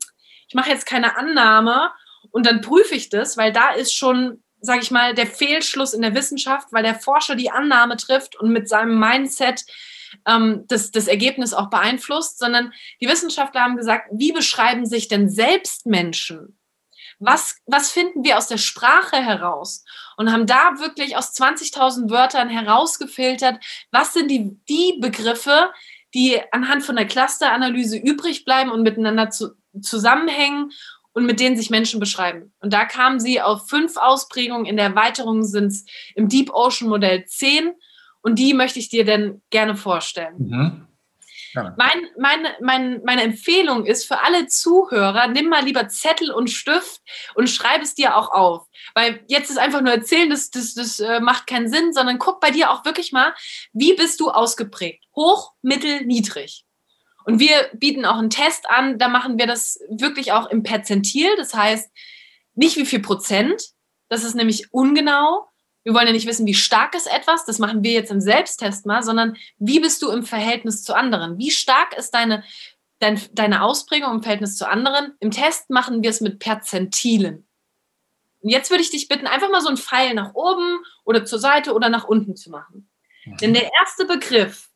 ich mache jetzt keine Annahme und dann prüfe ich das, weil da ist schon, sage ich mal, der Fehlschluss in der Wissenschaft, weil der Forscher die Annahme trifft und mit seinem Mindset ähm, das, das Ergebnis auch beeinflusst, sondern die Wissenschaftler haben gesagt, wie beschreiben sich denn selbst Menschen? Was, was finden wir aus der Sprache heraus? Und haben da wirklich aus 20.000 Wörtern herausgefiltert, was sind die, die Begriffe, die anhand von der Clusteranalyse übrig bleiben und miteinander zu, zusammenhängen und mit denen sich Menschen beschreiben. Und da kamen sie auf fünf Ausprägungen. In der Erweiterung sind es im Deep Ocean Modell zehn. Und die möchte ich dir denn gerne vorstellen. Mhm. Ja. Mein, meine, mein, meine Empfehlung ist für alle Zuhörer, nimm mal lieber Zettel und Stift und schreib es dir auch auf. Weil jetzt ist einfach nur erzählen, das, das, das äh, macht keinen Sinn, sondern guck bei dir auch wirklich mal, wie bist du ausgeprägt? Hoch, mittel, niedrig. Und wir bieten auch einen Test an, da machen wir das wirklich auch im Perzentil. Das heißt, nicht wie viel Prozent, das ist nämlich ungenau, wir wollen ja nicht wissen, wie stark ist etwas, das machen wir jetzt im Selbsttest mal, sondern wie bist du im Verhältnis zu anderen? Wie stark ist deine, dein, deine Ausprägung im Verhältnis zu anderen? Im Test machen wir es mit Perzentilen. Und jetzt würde ich dich bitten, einfach mal so einen Pfeil nach oben oder zur Seite oder nach unten zu machen. Mhm. Denn der erste Begriff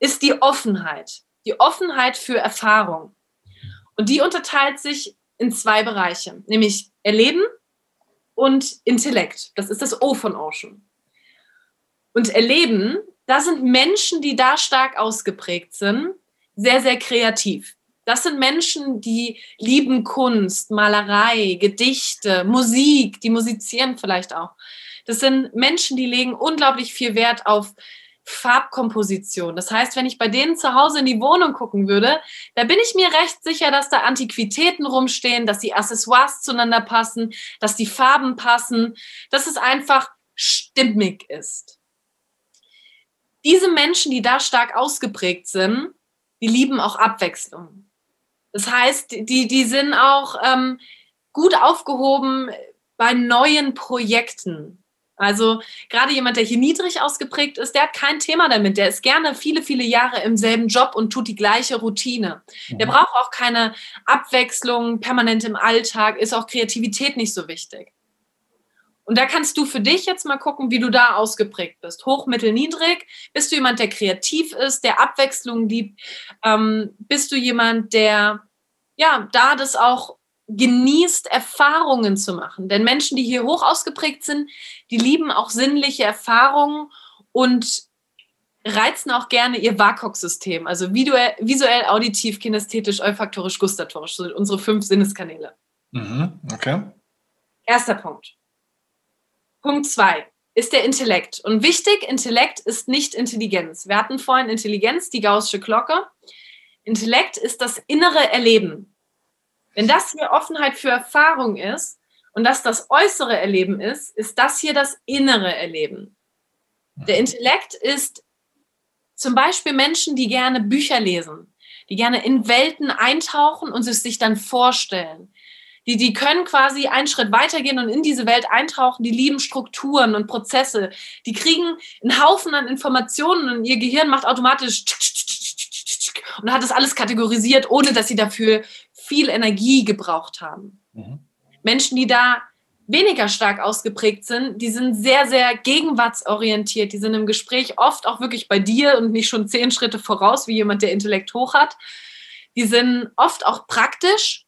ist die Offenheit. die Offenheit für Erfahrung. Und die unterteilt sich in zwei Bereiche, nämlich Erleben und Intellekt. Das ist das O von Ocean. Und Erleben, da sind Menschen, die da stark ausgeprägt sind, sehr, sehr kreativ. Das sind Menschen, die lieben Kunst, Malerei, Gedichte, Musik, die musizieren vielleicht auch. Das sind Menschen, die legen unglaublich viel Wert auf Farbkomposition. Das heißt, wenn ich bei denen zu Hause in die Wohnung gucken würde, da bin ich mir recht sicher, dass da Antiquitäten rumstehen, dass die Accessoires zueinander passen, dass die Farben passen, dass es einfach stimmig ist. Diese Menschen, die da stark ausgeprägt sind, die lieben auch Abwechslung. Das heißt, die, die sind auch ähm, gut aufgehoben bei neuen Projekten. Also gerade jemand, der hier niedrig ausgeprägt ist, der hat kein Thema damit. Der ist gerne viele, viele Jahre im selben Job und tut die gleiche Routine. Der mhm. braucht auch keine Abwechslung permanent im Alltag, ist auch Kreativität nicht so wichtig. Und da kannst du für dich jetzt mal gucken, wie du da ausgeprägt bist. Hoch, mittel, niedrig. Bist du jemand, der kreativ ist, der Abwechslung liebt? Ähm, bist du jemand, der ja da das auch genießt, Erfahrungen zu machen. Denn Menschen, die hier hoch ausgeprägt sind, die lieben auch sinnliche Erfahrungen und reizen auch gerne ihr WAKOK-System, also visuell, visuell, auditiv, kinästhetisch, olfaktorisch, gustatorisch, so unsere fünf Sinneskanäle. Mhm, okay. Erster Punkt. Punkt zwei ist der Intellekt. Und wichtig, Intellekt ist nicht Intelligenz. Wir hatten vorhin Intelligenz, die gaußsche Glocke. Intellekt ist das innere Erleben. Wenn das hier Offenheit für Erfahrung ist und das das äußere Erleben ist, ist das hier das innere Erleben. Der mhm. Intellekt ist zum Beispiel Menschen, die gerne Bücher lesen, die gerne in Welten eintauchen und es sich dann vorstellen. Die, die können quasi einen Schritt weitergehen und in diese Welt eintauchen. Die lieben Strukturen und Prozesse. Die kriegen einen Haufen an Informationen und ihr Gehirn macht automatisch und hat das alles kategorisiert, ohne dass sie dafür viel Energie gebraucht haben. Mhm. Menschen, die da weniger stark ausgeprägt sind, die sind sehr, sehr gegenwartsorientiert. Die sind im Gespräch oft auch wirklich bei dir und nicht schon zehn Schritte voraus, wie jemand, der Intellekt hoch hat. Die sind oft auch praktisch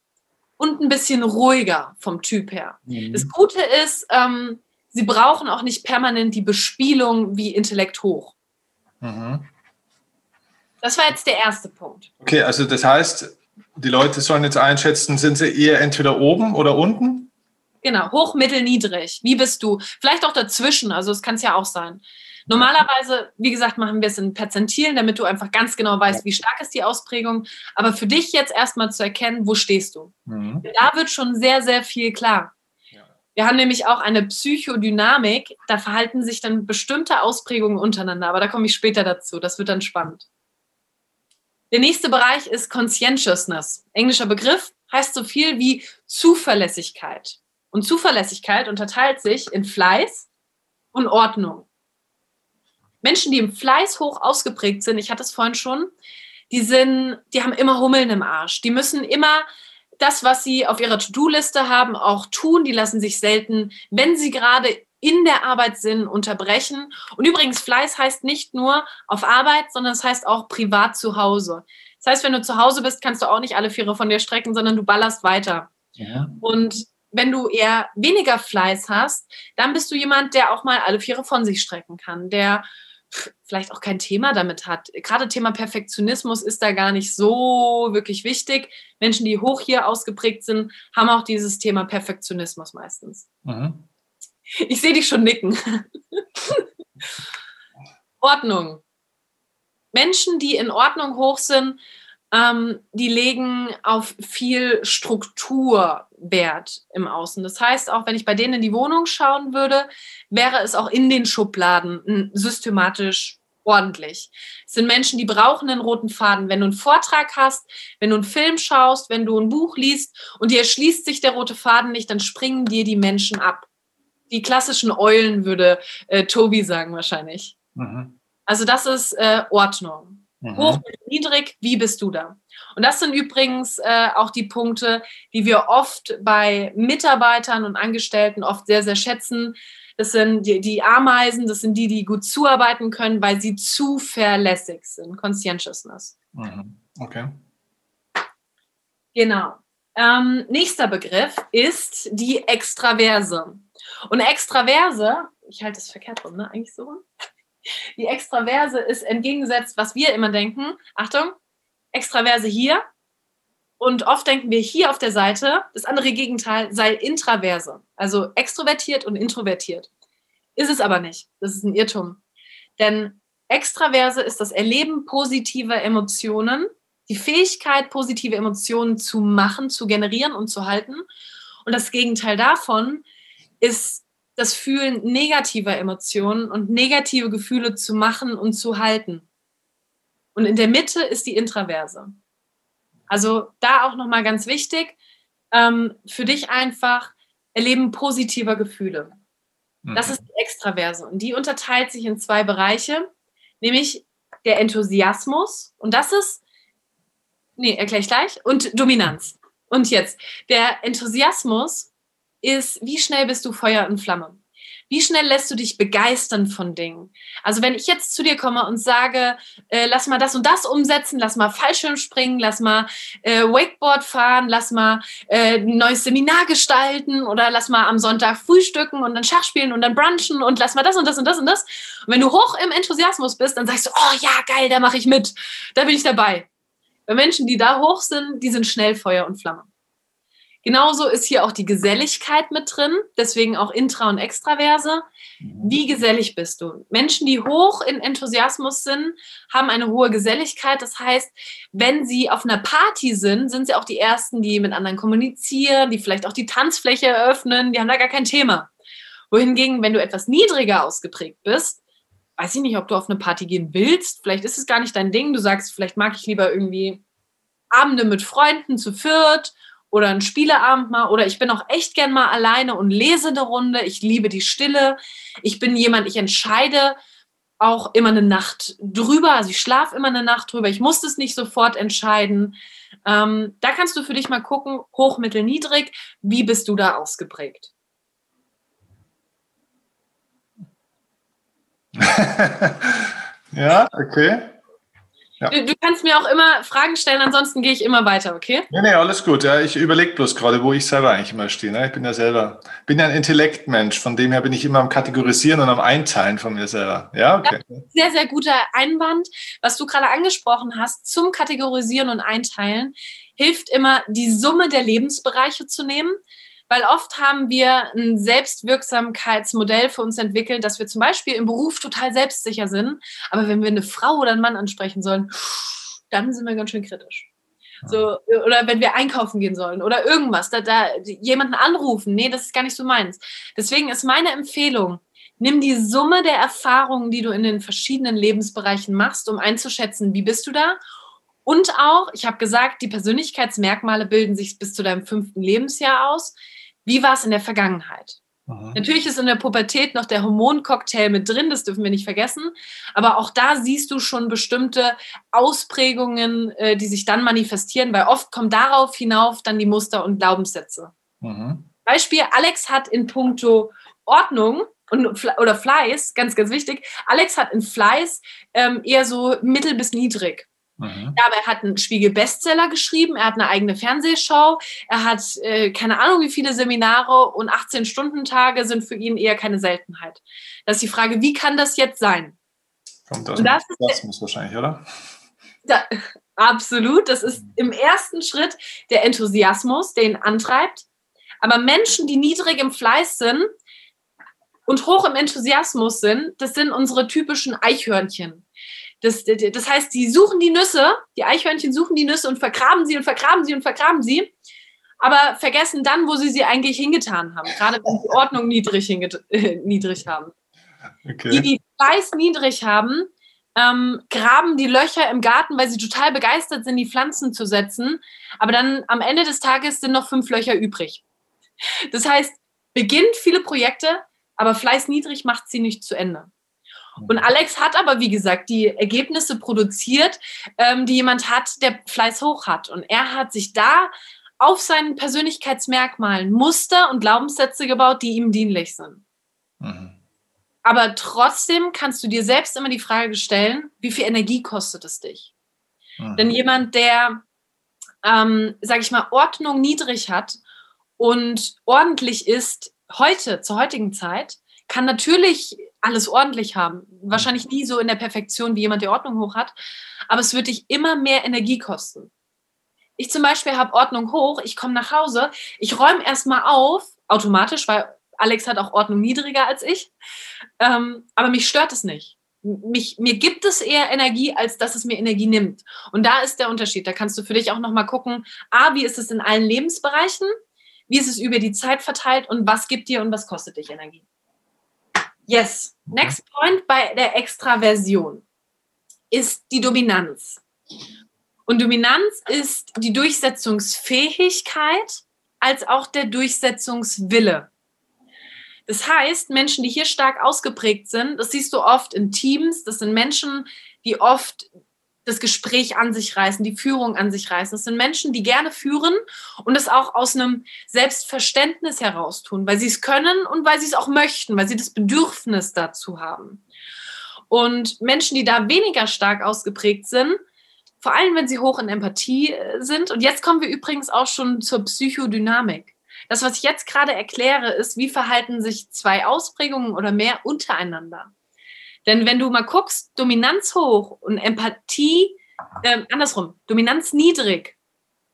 und ein bisschen ruhiger vom Typ her. Mhm. Das Gute ist, ähm, sie brauchen auch nicht permanent die Bespielung wie Intellekt hoch. Mhm. Das war jetzt der erste Punkt. Okay, also das heißt, die Leute sollen jetzt einschätzen, sind sie eher entweder oben oder unten? Genau, hoch, mittel, niedrig. Wie bist du? Vielleicht auch dazwischen, also es kann es ja auch sein. Normalerweise, wie gesagt, machen wir es in Perzentilen, damit du einfach ganz genau weißt, wie stark ist die Ausprägung. Aber für dich jetzt erstmal zu erkennen, wo stehst du? Mhm. Da wird schon sehr, sehr viel klar. Wir haben nämlich auch eine Psychodynamik, da verhalten sich dann bestimmte Ausprägungen untereinander, aber da komme ich später dazu. Das wird dann spannend. Der nächste Bereich ist Conscientiousness. Englischer Begriff heißt so viel wie Zuverlässigkeit. Und Zuverlässigkeit unterteilt sich in Fleiß und Ordnung. Menschen, die im Fleiß hoch ausgeprägt sind, ich hatte es vorhin schon, die sind, die haben immer Hummeln im Arsch. Die müssen immer das, was sie auf ihrer To-Do-Liste haben, auch tun. Die lassen sich selten, wenn sie gerade in der Arbeit sind, unterbrechen. Und übrigens, Fleiß heißt nicht nur auf Arbeit, sondern es heißt auch privat zu Hause. Das heißt, wenn du zu Hause bist, kannst du auch nicht alle Viere von dir strecken, sondern du ballerst weiter. Ja. Und wenn du eher weniger Fleiß hast, dann bist du jemand, der auch mal alle Viere von sich strecken kann, der vielleicht auch kein Thema damit hat. Gerade Thema Perfektionismus ist da gar nicht so wirklich wichtig. Menschen, die hoch hier ausgeprägt sind, haben auch dieses Thema Perfektionismus meistens. Mhm. Ich sehe dich schon nicken. Ordnung. Menschen, die in Ordnung hoch sind, ähm, die legen auf viel Struktur Wert im Außen. Das heißt, auch wenn ich bei denen in die Wohnung schauen würde, wäre es auch in den Schubladen systematisch ordentlich. Es sind Menschen, die brauchen einen roten Faden. Wenn du einen Vortrag hast, wenn du einen Film schaust, wenn du ein Buch liest und dir erschließt sich der rote Faden nicht, dann springen dir die Menschen ab die klassischen Eulen, würde äh, Tobi sagen wahrscheinlich. Mhm. Also das ist äh, Ordnung. Mhm. Hoch, niedrig, wie bist du da? Und das sind übrigens äh, auch die Punkte, die wir oft bei Mitarbeitern und Angestellten oft sehr, sehr schätzen. Das sind die, die Ameisen, das sind die, die gut zuarbeiten können, weil sie zuverlässig sind. Conscientiousness. Mhm. Okay. Genau. Ähm, nächster Begriff ist die Extraverse. Und Extraverse, ich halte es verkehrt rum, ne? Eigentlich so rum. Die Extraverse ist entgegengesetzt, was wir immer denken. Achtung, Extraverse hier. Und oft denken wir hier auf der Seite, das andere Gegenteil sei Intraverse. Also extrovertiert und introvertiert. Ist es aber nicht. Das ist ein Irrtum. Denn Extraverse ist das Erleben positiver Emotionen die Fähigkeit, positive Emotionen zu machen, zu generieren und zu halten. Und das Gegenteil davon ist das Fühlen negativer Emotionen und negative Gefühle zu machen und zu halten. Und in der Mitte ist die Intraverse. Also da auch nochmal ganz wichtig, ähm, für dich einfach Erleben positiver Gefühle. Das mhm. ist die Extraverse und die unterteilt sich in zwei Bereiche, nämlich der Enthusiasmus und das ist nee, erkläre ich gleich. Und Dominanz. Und jetzt, der Enthusiasmus ist, wie schnell bist du Feuer und Flamme? Wie schnell lässt du dich begeistern von Dingen? Also wenn ich jetzt zu dir komme und sage, äh, lass mal das und das umsetzen, lass mal Fallschirm springen, lass mal äh, Wakeboard fahren, lass mal äh, ein neues Seminar gestalten oder lass mal am Sonntag frühstücken und dann Schach spielen und dann brunchen und lass mal das und das und das und das. Und wenn du hoch im Enthusiasmus bist, dann sagst du, oh ja, geil, da mache ich mit, da bin ich dabei. Bei Menschen, die da hoch sind, die sind schnell Feuer und Flamme. Genauso ist hier auch die Geselligkeit mit drin, deswegen auch Intra- und Extraverse. Wie gesellig bist du? Menschen, die hoch in Enthusiasmus sind, haben eine hohe Geselligkeit. Das heißt, wenn sie auf einer Party sind, sind sie auch die Ersten, die mit anderen kommunizieren, die vielleicht auch die Tanzfläche eröffnen, die haben da gar kein Thema. Wohingegen, wenn du etwas niedriger ausgeprägt bist, weiß ich nicht, ob du auf eine Party gehen willst. Vielleicht ist es gar nicht dein Ding. Du sagst, vielleicht mag ich lieber irgendwie Abende mit Freunden zu viert oder ein Spieleabend mal oder ich bin auch echt gern mal alleine und lese eine Runde. Ich liebe die Stille. Ich bin jemand, ich entscheide auch immer eine Nacht drüber. Also ich schlafe immer eine Nacht drüber. Ich muss das nicht sofort entscheiden. Ähm, da kannst du für dich mal gucken, hoch, mittel, niedrig. Wie bist du da ausgeprägt? [laughs] ja, okay. Ja. Du, du, kannst mir auch immer Fragen stellen, ansonsten gehe ich immer weiter, okay? Nee, nee, alles gut. Ja, ich überlege bloß gerade, wo ich selber eigentlich immer stehe. Ne? Ich bin ja selber, bin ja ein Intellektmensch, von dem her bin ich immer am Kategorisieren und am Einteilen von mir selber. Ja, okay. Sehr, sehr guter Einwand. Was du gerade angesprochen hast, zum Kategorisieren und Einteilen, hilft immer, die Summe der Lebensbereiche zu nehmen weil oft haben wir ein Selbstwirksamkeitsmodell für uns entwickelt, dass wir zum Beispiel im Beruf total selbstsicher sind, aber wenn wir eine Frau oder einen Mann ansprechen sollen, dann sind wir ganz schön kritisch. So, oder wenn wir einkaufen gehen sollen oder irgendwas, da, da jemanden anrufen, nee, das ist gar nicht so meins. Deswegen ist meine Empfehlung, nimm die Summe der Erfahrungen, die du in den verschiedenen Lebensbereichen machst, um einzuschätzen, wie bist du da und auch, ich habe gesagt, die Persönlichkeitsmerkmale bilden sich bis zu deinem fünften Lebensjahr aus. Wie war es in der Vergangenheit? Aha. Natürlich ist in der Pubertät noch der Hormoncocktail mit drin, das dürfen wir nicht vergessen. Aber auch da siehst du schon bestimmte Ausprägungen, äh, die sich dann manifestieren, weil oft kommen darauf hinauf dann die Muster und Glaubenssätze. Aha. Beispiel: Alex hat in puncto Ordnung und, oder Fleiß, ganz, ganz wichtig, Alex hat in Fleiß ähm, eher so mittel bis niedrig. Mhm. Ja, aber er hat einen Spiegel-Bestseller geschrieben, er hat eine eigene Fernsehshow, er hat äh, keine Ahnung wie viele Seminare und 18-Stunden-Tage sind für ihn eher keine Seltenheit. Das ist die Frage, wie kann das jetzt sein? Kommt aus dem Enthusiasmus wahrscheinlich, oder? Da, absolut, das ist im ersten Schritt der Enthusiasmus, der ihn antreibt. Aber Menschen, die niedrig im Fleiß sind und hoch im Enthusiasmus sind, das sind unsere typischen Eichhörnchen. Das, das heißt, die suchen die Nüsse, die Eichhörnchen suchen die Nüsse und vergraben sie und vergraben sie und vergraben sie, aber vergessen dann, wo sie sie eigentlich hingetan haben, gerade wenn sie Ordnung niedrig, äh, [laughs] niedrig haben. Okay. Die, die Fleiß niedrig haben, ähm, graben die Löcher im Garten, weil sie total begeistert sind, die Pflanzen zu setzen. Aber dann am Ende des Tages sind noch fünf Löcher übrig. Das heißt, beginnt viele Projekte, aber Fleiß niedrig macht sie nicht zu Ende. Und Alex hat aber, wie gesagt, die Ergebnisse produziert, ähm, die jemand hat, der Fleiß hoch hat. Und er hat sich da auf seinen Persönlichkeitsmerkmalen Muster und Glaubenssätze gebaut, die ihm dienlich sind. Mhm. Aber trotzdem kannst du dir selbst immer die Frage stellen, wie viel Energie kostet es dich? Mhm. Denn jemand, der, ähm, sage ich mal, Ordnung niedrig hat und ordentlich ist, heute, zur heutigen Zeit, kann natürlich alles ordentlich haben. Wahrscheinlich nie so in der Perfektion wie jemand, der Ordnung hoch hat, aber es wird dich immer mehr Energie kosten. Ich zum Beispiel habe Ordnung hoch, ich komme nach Hause, ich räume erstmal auf, automatisch, weil Alex hat auch Ordnung niedriger als ich, ähm, aber mich stört es nicht. Mich, mir gibt es eher Energie, als dass es mir Energie nimmt. Und da ist der Unterschied. Da kannst du für dich auch nochmal gucken, a, wie ist es in allen Lebensbereichen, wie ist es über die Zeit verteilt und was gibt dir und was kostet dich Energie. Yes. Next point bei der Extraversion ist die Dominanz. Und Dominanz ist die Durchsetzungsfähigkeit als auch der Durchsetzungswille. Das heißt, Menschen, die hier stark ausgeprägt sind, das siehst du oft in Teams, das sind Menschen, die oft das Gespräch an sich reißen, die Führung an sich reißen. Das sind Menschen, die gerne führen und es auch aus einem Selbstverständnis heraus tun, weil sie es können und weil sie es auch möchten, weil sie das Bedürfnis dazu haben. Und Menschen, die da weniger stark ausgeprägt sind, vor allem wenn sie hoch in Empathie äh, sind. Und jetzt kommen wir übrigens auch schon zur Psychodynamik. Das, was ich jetzt gerade erkläre, ist, wie verhalten sich zwei Ausprägungen oder mehr untereinander. Denn wenn du mal guckst, Dominanz hoch und Empathie, äh, andersrum, Dominanz niedrig.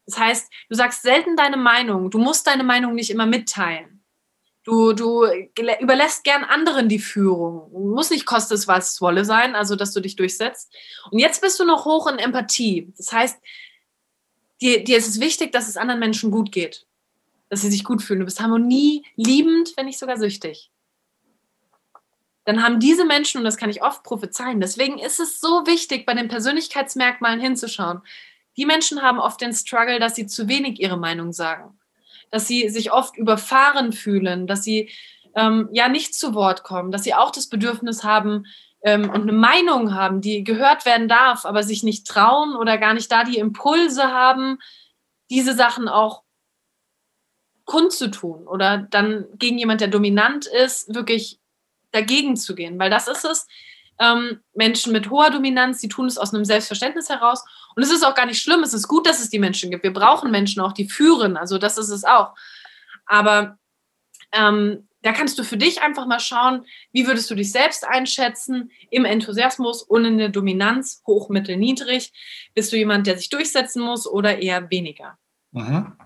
Das heißt, du sagst selten deine Meinung. Du musst deine Meinung nicht immer mitteilen. Du, du überlässt gern anderen die Führung. Muss nicht kostet was es wolle sein, also dass du dich durchsetzt. Und jetzt bist du noch hoch in Empathie. Das heißt, dir, dir ist es wichtig, dass es anderen Menschen gut geht. Dass sie sich gut fühlen. Du bist Harmonie liebend, wenn nicht sogar süchtig. Dann haben diese Menschen, und das kann ich oft prophezeien, deswegen ist es so wichtig, bei den Persönlichkeitsmerkmalen hinzuschauen. Die Menschen haben oft den Struggle, dass sie zu wenig ihre Meinung sagen dass sie sich oft überfahren fühlen, dass sie ähm, ja nicht zu Wort kommen, dass sie auch das Bedürfnis haben ähm, und eine Meinung haben, die gehört werden darf, aber sich nicht trauen oder gar nicht da die Impulse haben, diese Sachen auch kundzutun oder dann gegen jemand, der dominant ist, wirklich dagegen zu gehen, weil das ist es. Ähm, Menschen mit hoher Dominanz, die tun es aus einem Selbstverständnis heraus und es ist auch gar nicht schlimm. Es ist gut, dass es die Menschen gibt. Wir brauchen Menschen auch, die führen. Also das ist es auch. Aber ähm, da kannst du für dich einfach mal schauen, wie würdest du dich selbst einschätzen im Enthusiasmus und in der Dominanz, hoch, mittel, niedrig. Bist du jemand, der sich durchsetzen muss oder eher weniger? Mhm.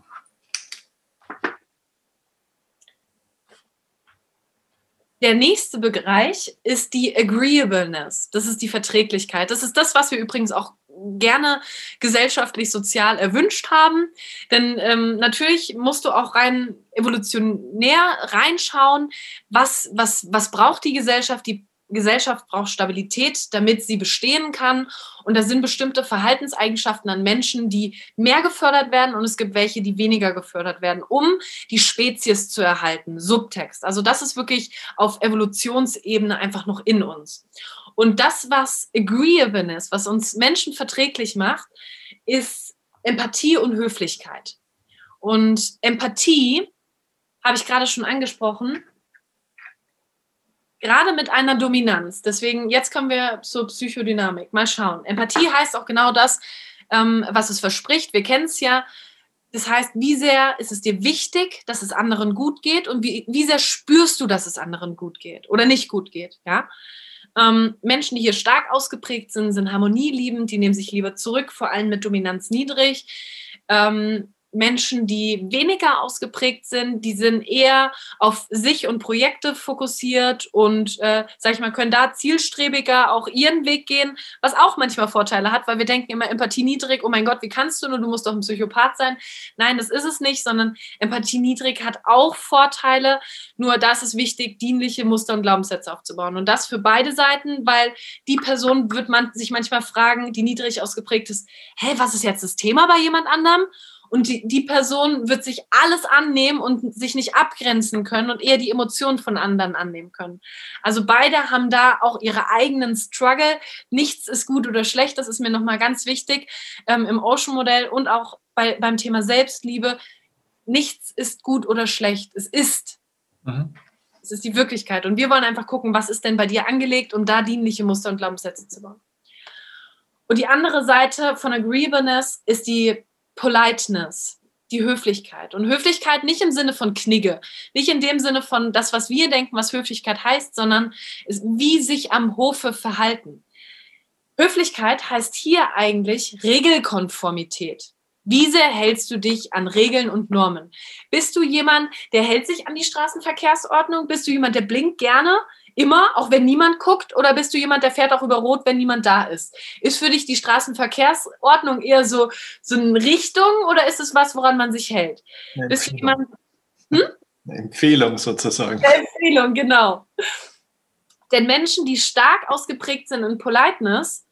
Der nächste Bereich ist die Agreeableness. Das ist die Verträglichkeit. Das ist das, was wir übrigens auch gerne gesellschaftlich sozial erwünscht haben. Denn ähm, natürlich musst du auch rein evolutionär reinschauen, was, was, was braucht die Gesellschaft? Die Gesellschaft braucht Stabilität, damit sie bestehen kann. Und da sind bestimmte Verhaltenseigenschaften an Menschen, die mehr gefördert werden und es gibt welche, die weniger gefördert werden, um die Spezies zu erhalten. Subtext. Also das ist wirklich auf Evolutionsebene einfach noch in uns. Und das, was Agreeableness, was uns Menschen verträglich macht, ist Empathie und Höflichkeit. Und Empathie habe ich gerade schon angesprochen, gerade mit einer Dominanz. Deswegen, jetzt kommen wir zur Psychodynamik. Mal schauen. Empathie heißt auch genau das, ähm, was es verspricht. Wir kennen es ja. Das heißt, wie sehr ist es dir wichtig, dass es anderen gut geht und wie, wie sehr spürst du, dass es anderen gut geht oder nicht gut geht, ja? Ähm, Menschen, die hier stark ausgeprägt sind, sind harmonieliebend, die nehmen sich lieber zurück, vor allem mit Dominanz niedrig. Ähm, Menschen, die weniger ausgeprägt sind, die sind eher auf sich und Projekte fokussiert und, äh, sag ich mal, können da zielstrebiger auch ihren Weg gehen, was auch manchmal Vorteile hat, weil wir denken immer Empathie niedrig, oh mein Gott, wie kannst du nur, du musst doch ein Psychopath sein. Nein, das ist es nicht, sondern Empathie niedrig hat auch Vorteile, nur da ist es wichtig, dienliche Muster und Glaubenssätze aufzubauen und das für beide Seiten, weil die Person wird man sich manchmal fragen, die niedrig ausgeprägt ist, hä, was ist jetzt das Thema bei jemand anderem? Und die, die Person wird sich alles annehmen und sich nicht abgrenzen können und eher die Emotionen von anderen annehmen können. Also beide haben da auch ihre eigenen Struggle. Nichts ist gut oder schlecht, das ist mir nochmal ganz wichtig ähm, im Ocean-Modell und auch bei, beim Thema Selbstliebe. Nichts ist gut oder schlecht, es ist. Mhm. Das ist die Wirklichkeit. Und wir wollen einfach gucken, was ist denn bei dir angelegt, um da dienliche Muster und Glaubenssätze zu bauen. Und die andere Seite von Agreeableness ist die Politeness die Höflichkeit. Und Höflichkeit nicht im Sinne von Knigge, nicht in dem Sinne von das, was wir denken, was Höflichkeit heißt, sondern wie sich am Hofe verhalten. Höflichkeit heißt hier eigentlich Regelkonformität. Wie sehr hältst du dich an Regeln und Normen? Bist du jemand, der hält sich an die Straßenverkehrsordnung? Bist du jemand, der blinkt gerne? Immer, auch wenn niemand guckt? Oder bist du jemand, der fährt auch über Rot, wenn niemand da ist? Ist für dich die Straßenverkehrsordnung eher so, so eine Richtung oder ist es was, woran man sich hält? Eine bist du Empfehlung. jemand, hm? Eine Empfehlung sozusagen. Eine Empfehlung, genau. Denn Menschen, die stark ausgeprägt sind in Politeness,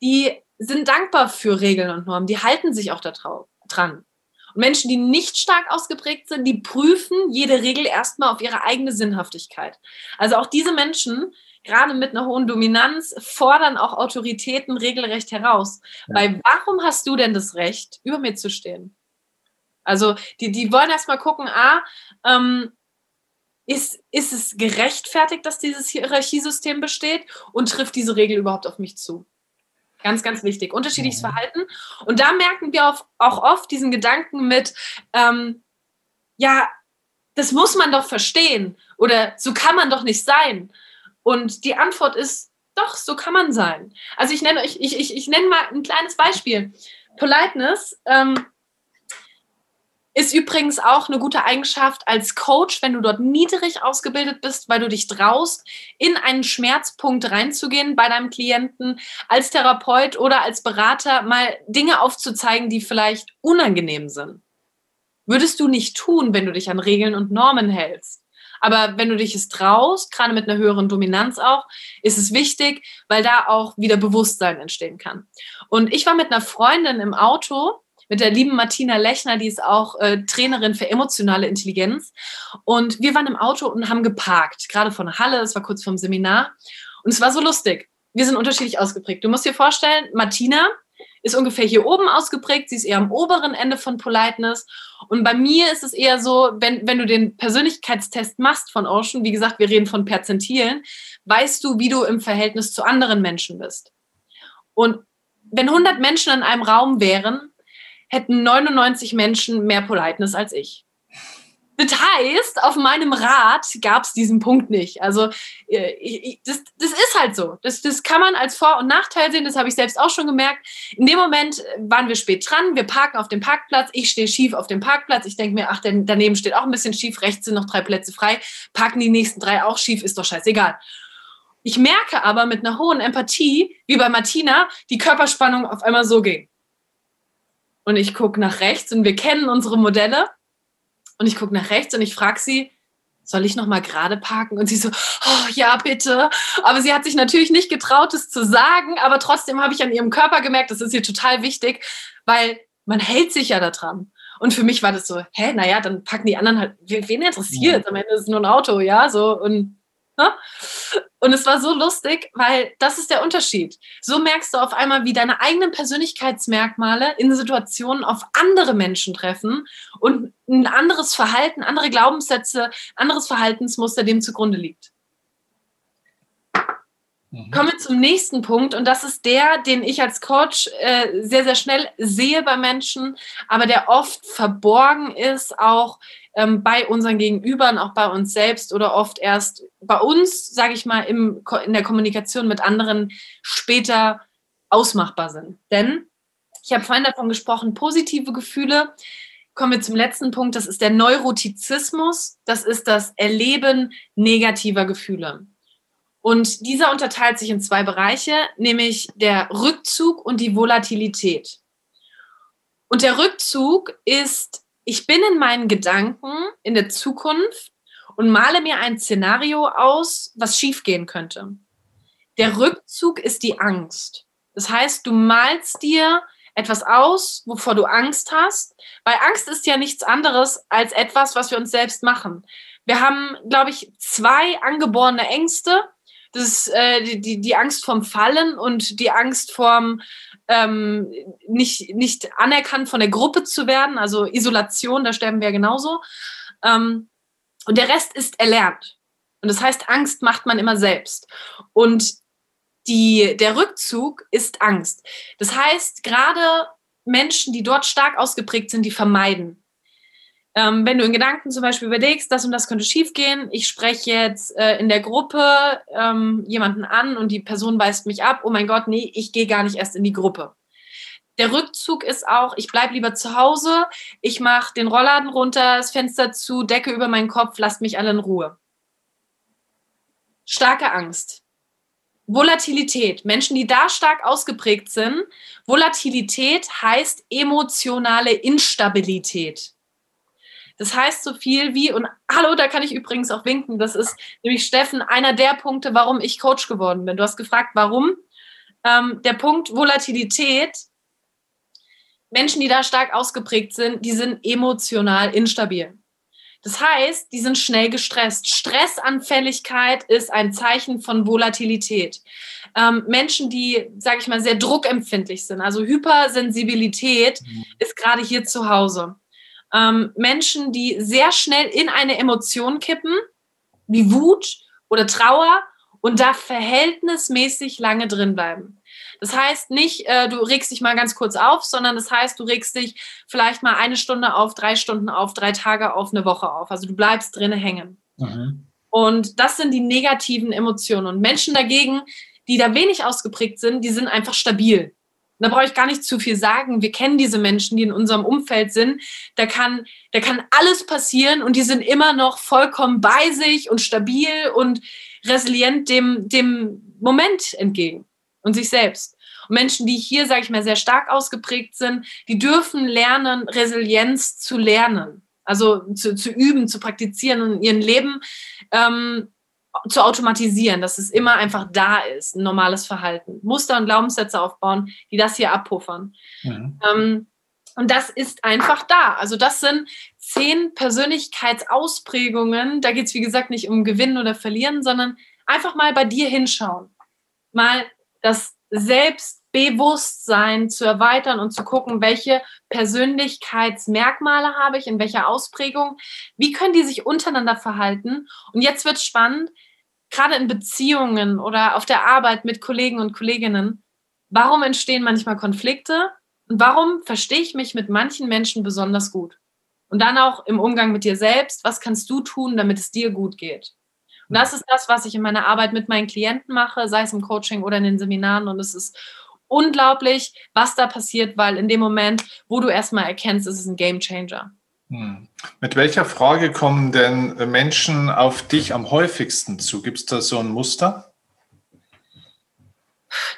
die sind dankbar für Regeln und Normen, die halten sich auch da dran. Und Menschen, die nicht stark ausgeprägt sind, die prüfen jede Regel erstmal auf ihre eigene Sinnhaftigkeit. Also auch diese Menschen, gerade mit einer hohen Dominanz, fordern auch Autoritäten regelrecht heraus. Ja. Weil warum hast du denn das Recht, über mir zu stehen? Also die, die wollen erstmal gucken, ah, ähm, ist, ist es gerechtfertigt, dass dieses Hierarchiesystem besteht und trifft diese Regel überhaupt auf mich zu? Ganz, ganz wichtig. Unterschiedliches Mhm. Verhalten. Und da merken wir auch oft diesen Gedanken mit, ähm, ja, das muss man doch verstehen oder so kann man doch nicht sein. Und die Antwort ist, doch, so kann man sein. Also ich nenne euch, ich, ich, ich nenne mal ein kleines Beispiel. Politeness ähm, ist übrigens auch eine gute Eigenschaft als Coach, wenn du dort niedrig ausgebildet bist, weil du dich traust, in einen Schmerzpunkt reinzugehen bei deinem Klienten, als Therapeut oder als Berater mal Dinge aufzuzeigen, die vielleicht unangenehm sind. Würdest du nicht tun, wenn du dich an Regeln und Normen hältst. Aber wenn du dich es traust, gerade mit einer höheren Dominanz auch, ist es wichtig, weil da auch wieder Bewusstsein entstehen kann. Und ich war mit einer Freundin im Auto, mit der lieben Martina Lechner, die ist auch äh, Trainerin für emotionale Intelligenz. Und wir waren im Auto und haben geparkt, gerade von Halle, es war kurz vorm Seminar. Und es war so lustig. Wir sind unterschiedlich ausgeprägt. Du musst dir vorstellen, Martina ist ungefähr hier oben ausgeprägt, sie ist eher am oberen Ende von Politeness. Und bei mir ist es eher so, wenn, wenn du den Persönlichkeitstest machst von Ocean, wie gesagt, wir reden von Perzentilen, weißt du, wie du im Verhältnis zu anderen Menschen bist. Und wenn 100 Menschen in einem Raum wären, hätten 99 Menschen mehr Politeness als ich. Das heißt, auf meinem Rad gab es diesen Punkt nicht. Also äh, das, das ist halt so. Das, das kann man als Vor- und Nachteil sehen. Das habe ich selbst auch schon gemerkt. In dem Moment waren wir spät dran. Wir parken auf dem Parkplatz. Ich stehe schief auf dem Parkplatz. Ich denke mir, ach, denn daneben steht auch ein bisschen schief. Rechts sind noch drei Plätze frei. Parken die nächsten drei auch schief. Ist doch scheißegal. Ich merke aber mit einer hohen Empathie, wie bei Martina, die Körperspannung auf einmal so ging. Und ich gucke nach rechts und wir kennen unsere Modelle. Und ich gucke nach rechts und ich frage sie, soll ich noch mal gerade parken? Und sie so, oh, ja, bitte. Aber sie hat sich natürlich nicht getraut, es zu sagen. Aber trotzdem habe ich an ihrem Körper gemerkt, das ist ihr total wichtig, weil man hält sich ja da dran. Und für mich war das so, hä, naja, dann packen die anderen halt, wen interessiert? Am Ende ist es nur ein Auto, ja, so. Und? Und es war so lustig, weil das ist der Unterschied. So merkst du auf einmal, wie deine eigenen Persönlichkeitsmerkmale in Situationen auf andere Menschen treffen und ein anderes Verhalten, andere Glaubenssätze, anderes Verhaltensmuster dem zugrunde liegt. Mhm. Kommen wir zum nächsten Punkt und das ist der, den ich als Coach äh, sehr, sehr schnell sehe bei Menschen, aber der oft verborgen ist, auch ähm, bei unseren Gegenübern, auch bei uns selbst oder oft erst bei uns, sage ich mal, im, in der Kommunikation mit anderen später ausmachbar sind. Denn ich habe vorhin davon gesprochen, positive Gefühle. Kommen wir zum letzten Punkt, das ist der Neurotizismus, das ist das Erleben negativer Gefühle. Und dieser unterteilt sich in zwei Bereiche, nämlich der Rückzug und die Volatilität. Und der Rückzug ist, ich bin in meinen Gedanken in der Zukunft und male mir ein Szenario aus, was schiefgehen könnte. Der Rückzug ist die Angst. Das heißt, du malst dir etwas aus, wovor du Angst hast, weil Angst ist ja nichts anderes als etwas, was wir uns selbst machen. Wir haben, glaube ich, zwei angeborene Ängste. Das ist äh, die, die, Angst vom Fallen und die Angst vorm ähm, nicht, nicht anerkannt von der Gruppe zu werden, also Isolation, da sterben wir genauso. Ähm, und der Rest ist erlernt. Und das heißt, Angst macht man immer selbst. Und die, der Rückzug ist Angst. Das heißt, gerade Menschen, die dort stark ausgeprägt sind, die vermeiden. Ähm, wenn du in Gedanken zum Beispiel überlegst, das und das könnte schiefgehen, ich spreche jetzt äh, in der Gruppe ähm, jemanden an und die Person weist mich ab, oh mein Gott, nee, ich gehe gar nicht erst in die Gruppe. Der Rückzug ist auch, ich bleibe lieber zu Hause, ich mache den Rollladen runter, das Fenster zu, Decke über meinen Kopf, lasst mich alle in Ruhe. Starke Angst. Volatilität. Menschen, die da stark ausgeprägt sind. Volatilität heißt emotionale Instabilität. Das heißt so viel wie, und hallo, da kann ich übrigens auch winken, das ist nämlich Steffen, einer der Punkte, warum ich Coach geworden bin. Du hast gefragt, warum. Ähm, der Punkt Volatilität, Menschen, die da stark ausgeprägt sind, die sind emotional instabil. Das heißt, die sind schnell gestresst. Stressanfälligkeit ist ein Zeichen von Volatilität. Ähm, Menschen, die, sage ich mal, sehr druckempfindlich sind, also Hypersensibilität, mhm. ist gerade hier zu Hause ähm, Menschen, die sehr schnell in eine Emotion kippen, wie Wut oder Trauer und da verhältnismäßig lange drin bleiben. Das heißt nicht, äh, du regst dich mal ganz kurz auf, sondern das heißt, du regst dich vielleicht mal eine Stunde auf, drei Stunden auf, drei Tage auf, eine Woche auf. Also du bleibst drinnen hängen. Mhm. Und das sind die negativen Emotionen. Und Menschen dagegen, die da wenig ausgeprägt sind, die sind einfach stabil da brauche ich gar nicht zu viel sagen. Wir kennen diese Menschen, die in unserem Umfeld sind. Da kann, da kann alles passieren und die sind immer noch vollkommen bei sich und stabil und resilient dem, dem Moment entgegen und sich selbst. Und Menschen, die hier, sage ich mal, sehr stark ausgeprägt sind, die dürfen lernen, Resilienz zu lernen. Also zu, zu üben, zu praktizieren und in ihrem Leben ähm, zu automatisieren, dass es immer einfach da ist, ein normales Verhalten. Muster und Glaubenssätze aufbauen, die das hier abpuffern. Mhm. Ähm, und das ist einfach da. Also das sind zehn Persönlichkeitsausprägungen. Da geht es, wie gesagt, nicht um Gewinnen oder Verlieren, sondern einfach mal bei dir hinschauen. Mal das Selbstbewusstsein zu erweitern und zu gucken, welche Persönlichkeitsmerkmale habe ich, in welcher Ausprägung, wie können die sich untereinander verhalten. Und jetzt wird es spannend, gerade in Beziehungen oder auf der Arbeit mit Kollegen und Kolleginnen, warum entstehen manchmal Konflikte und warum verstehe ich mich mit manchen Menschen besonders gut? Und dann auch im Umgang mit dir selbst, was kannst du tun, damit es dir gut geht? Und das ist das, was ich in meiner Arbeit mit meinen Klienten mache, sei es im Coaching oder in den Seminaren. Und es ist unglaublich, was da passiert, weil in dem Moment, wo du erstmal erkennst, ist es ein Game Changer. Hm. Mit welcher Frage kommen denn Menschen auf dich am häufigsten zu? Gibt es da so ein Muster?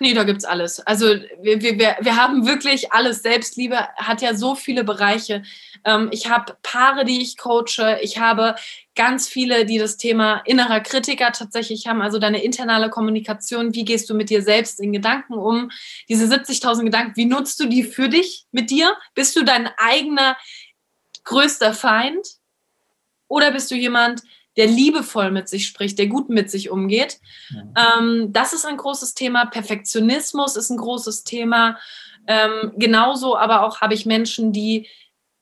Nee, da gibt es alles. Also wir, wir, wir haben wirklich alles. Selbstliebe hat ja so viele Bereiche. Ähm, ich habe Paare, die ich coache. Ich habe ganz viele, die das Thema innerer Kritiker tatsächlich haben, also deine internale Kommunikation. Wie gehst du mit dir selbst in Gedanken um? Diese 70.000 Gedanken, wie nutzt du die für dich mit dir? Bist du dein eigener größter Feind? Oder bist du jemand, der liebevoll mit sich spricht, der gut mit sich umgeht? Mhm. Ähm, das ist ein großes Thema. Perfektionismus ist ein großes Thema. Ähm, genauso aber auch habe ich Menschen, die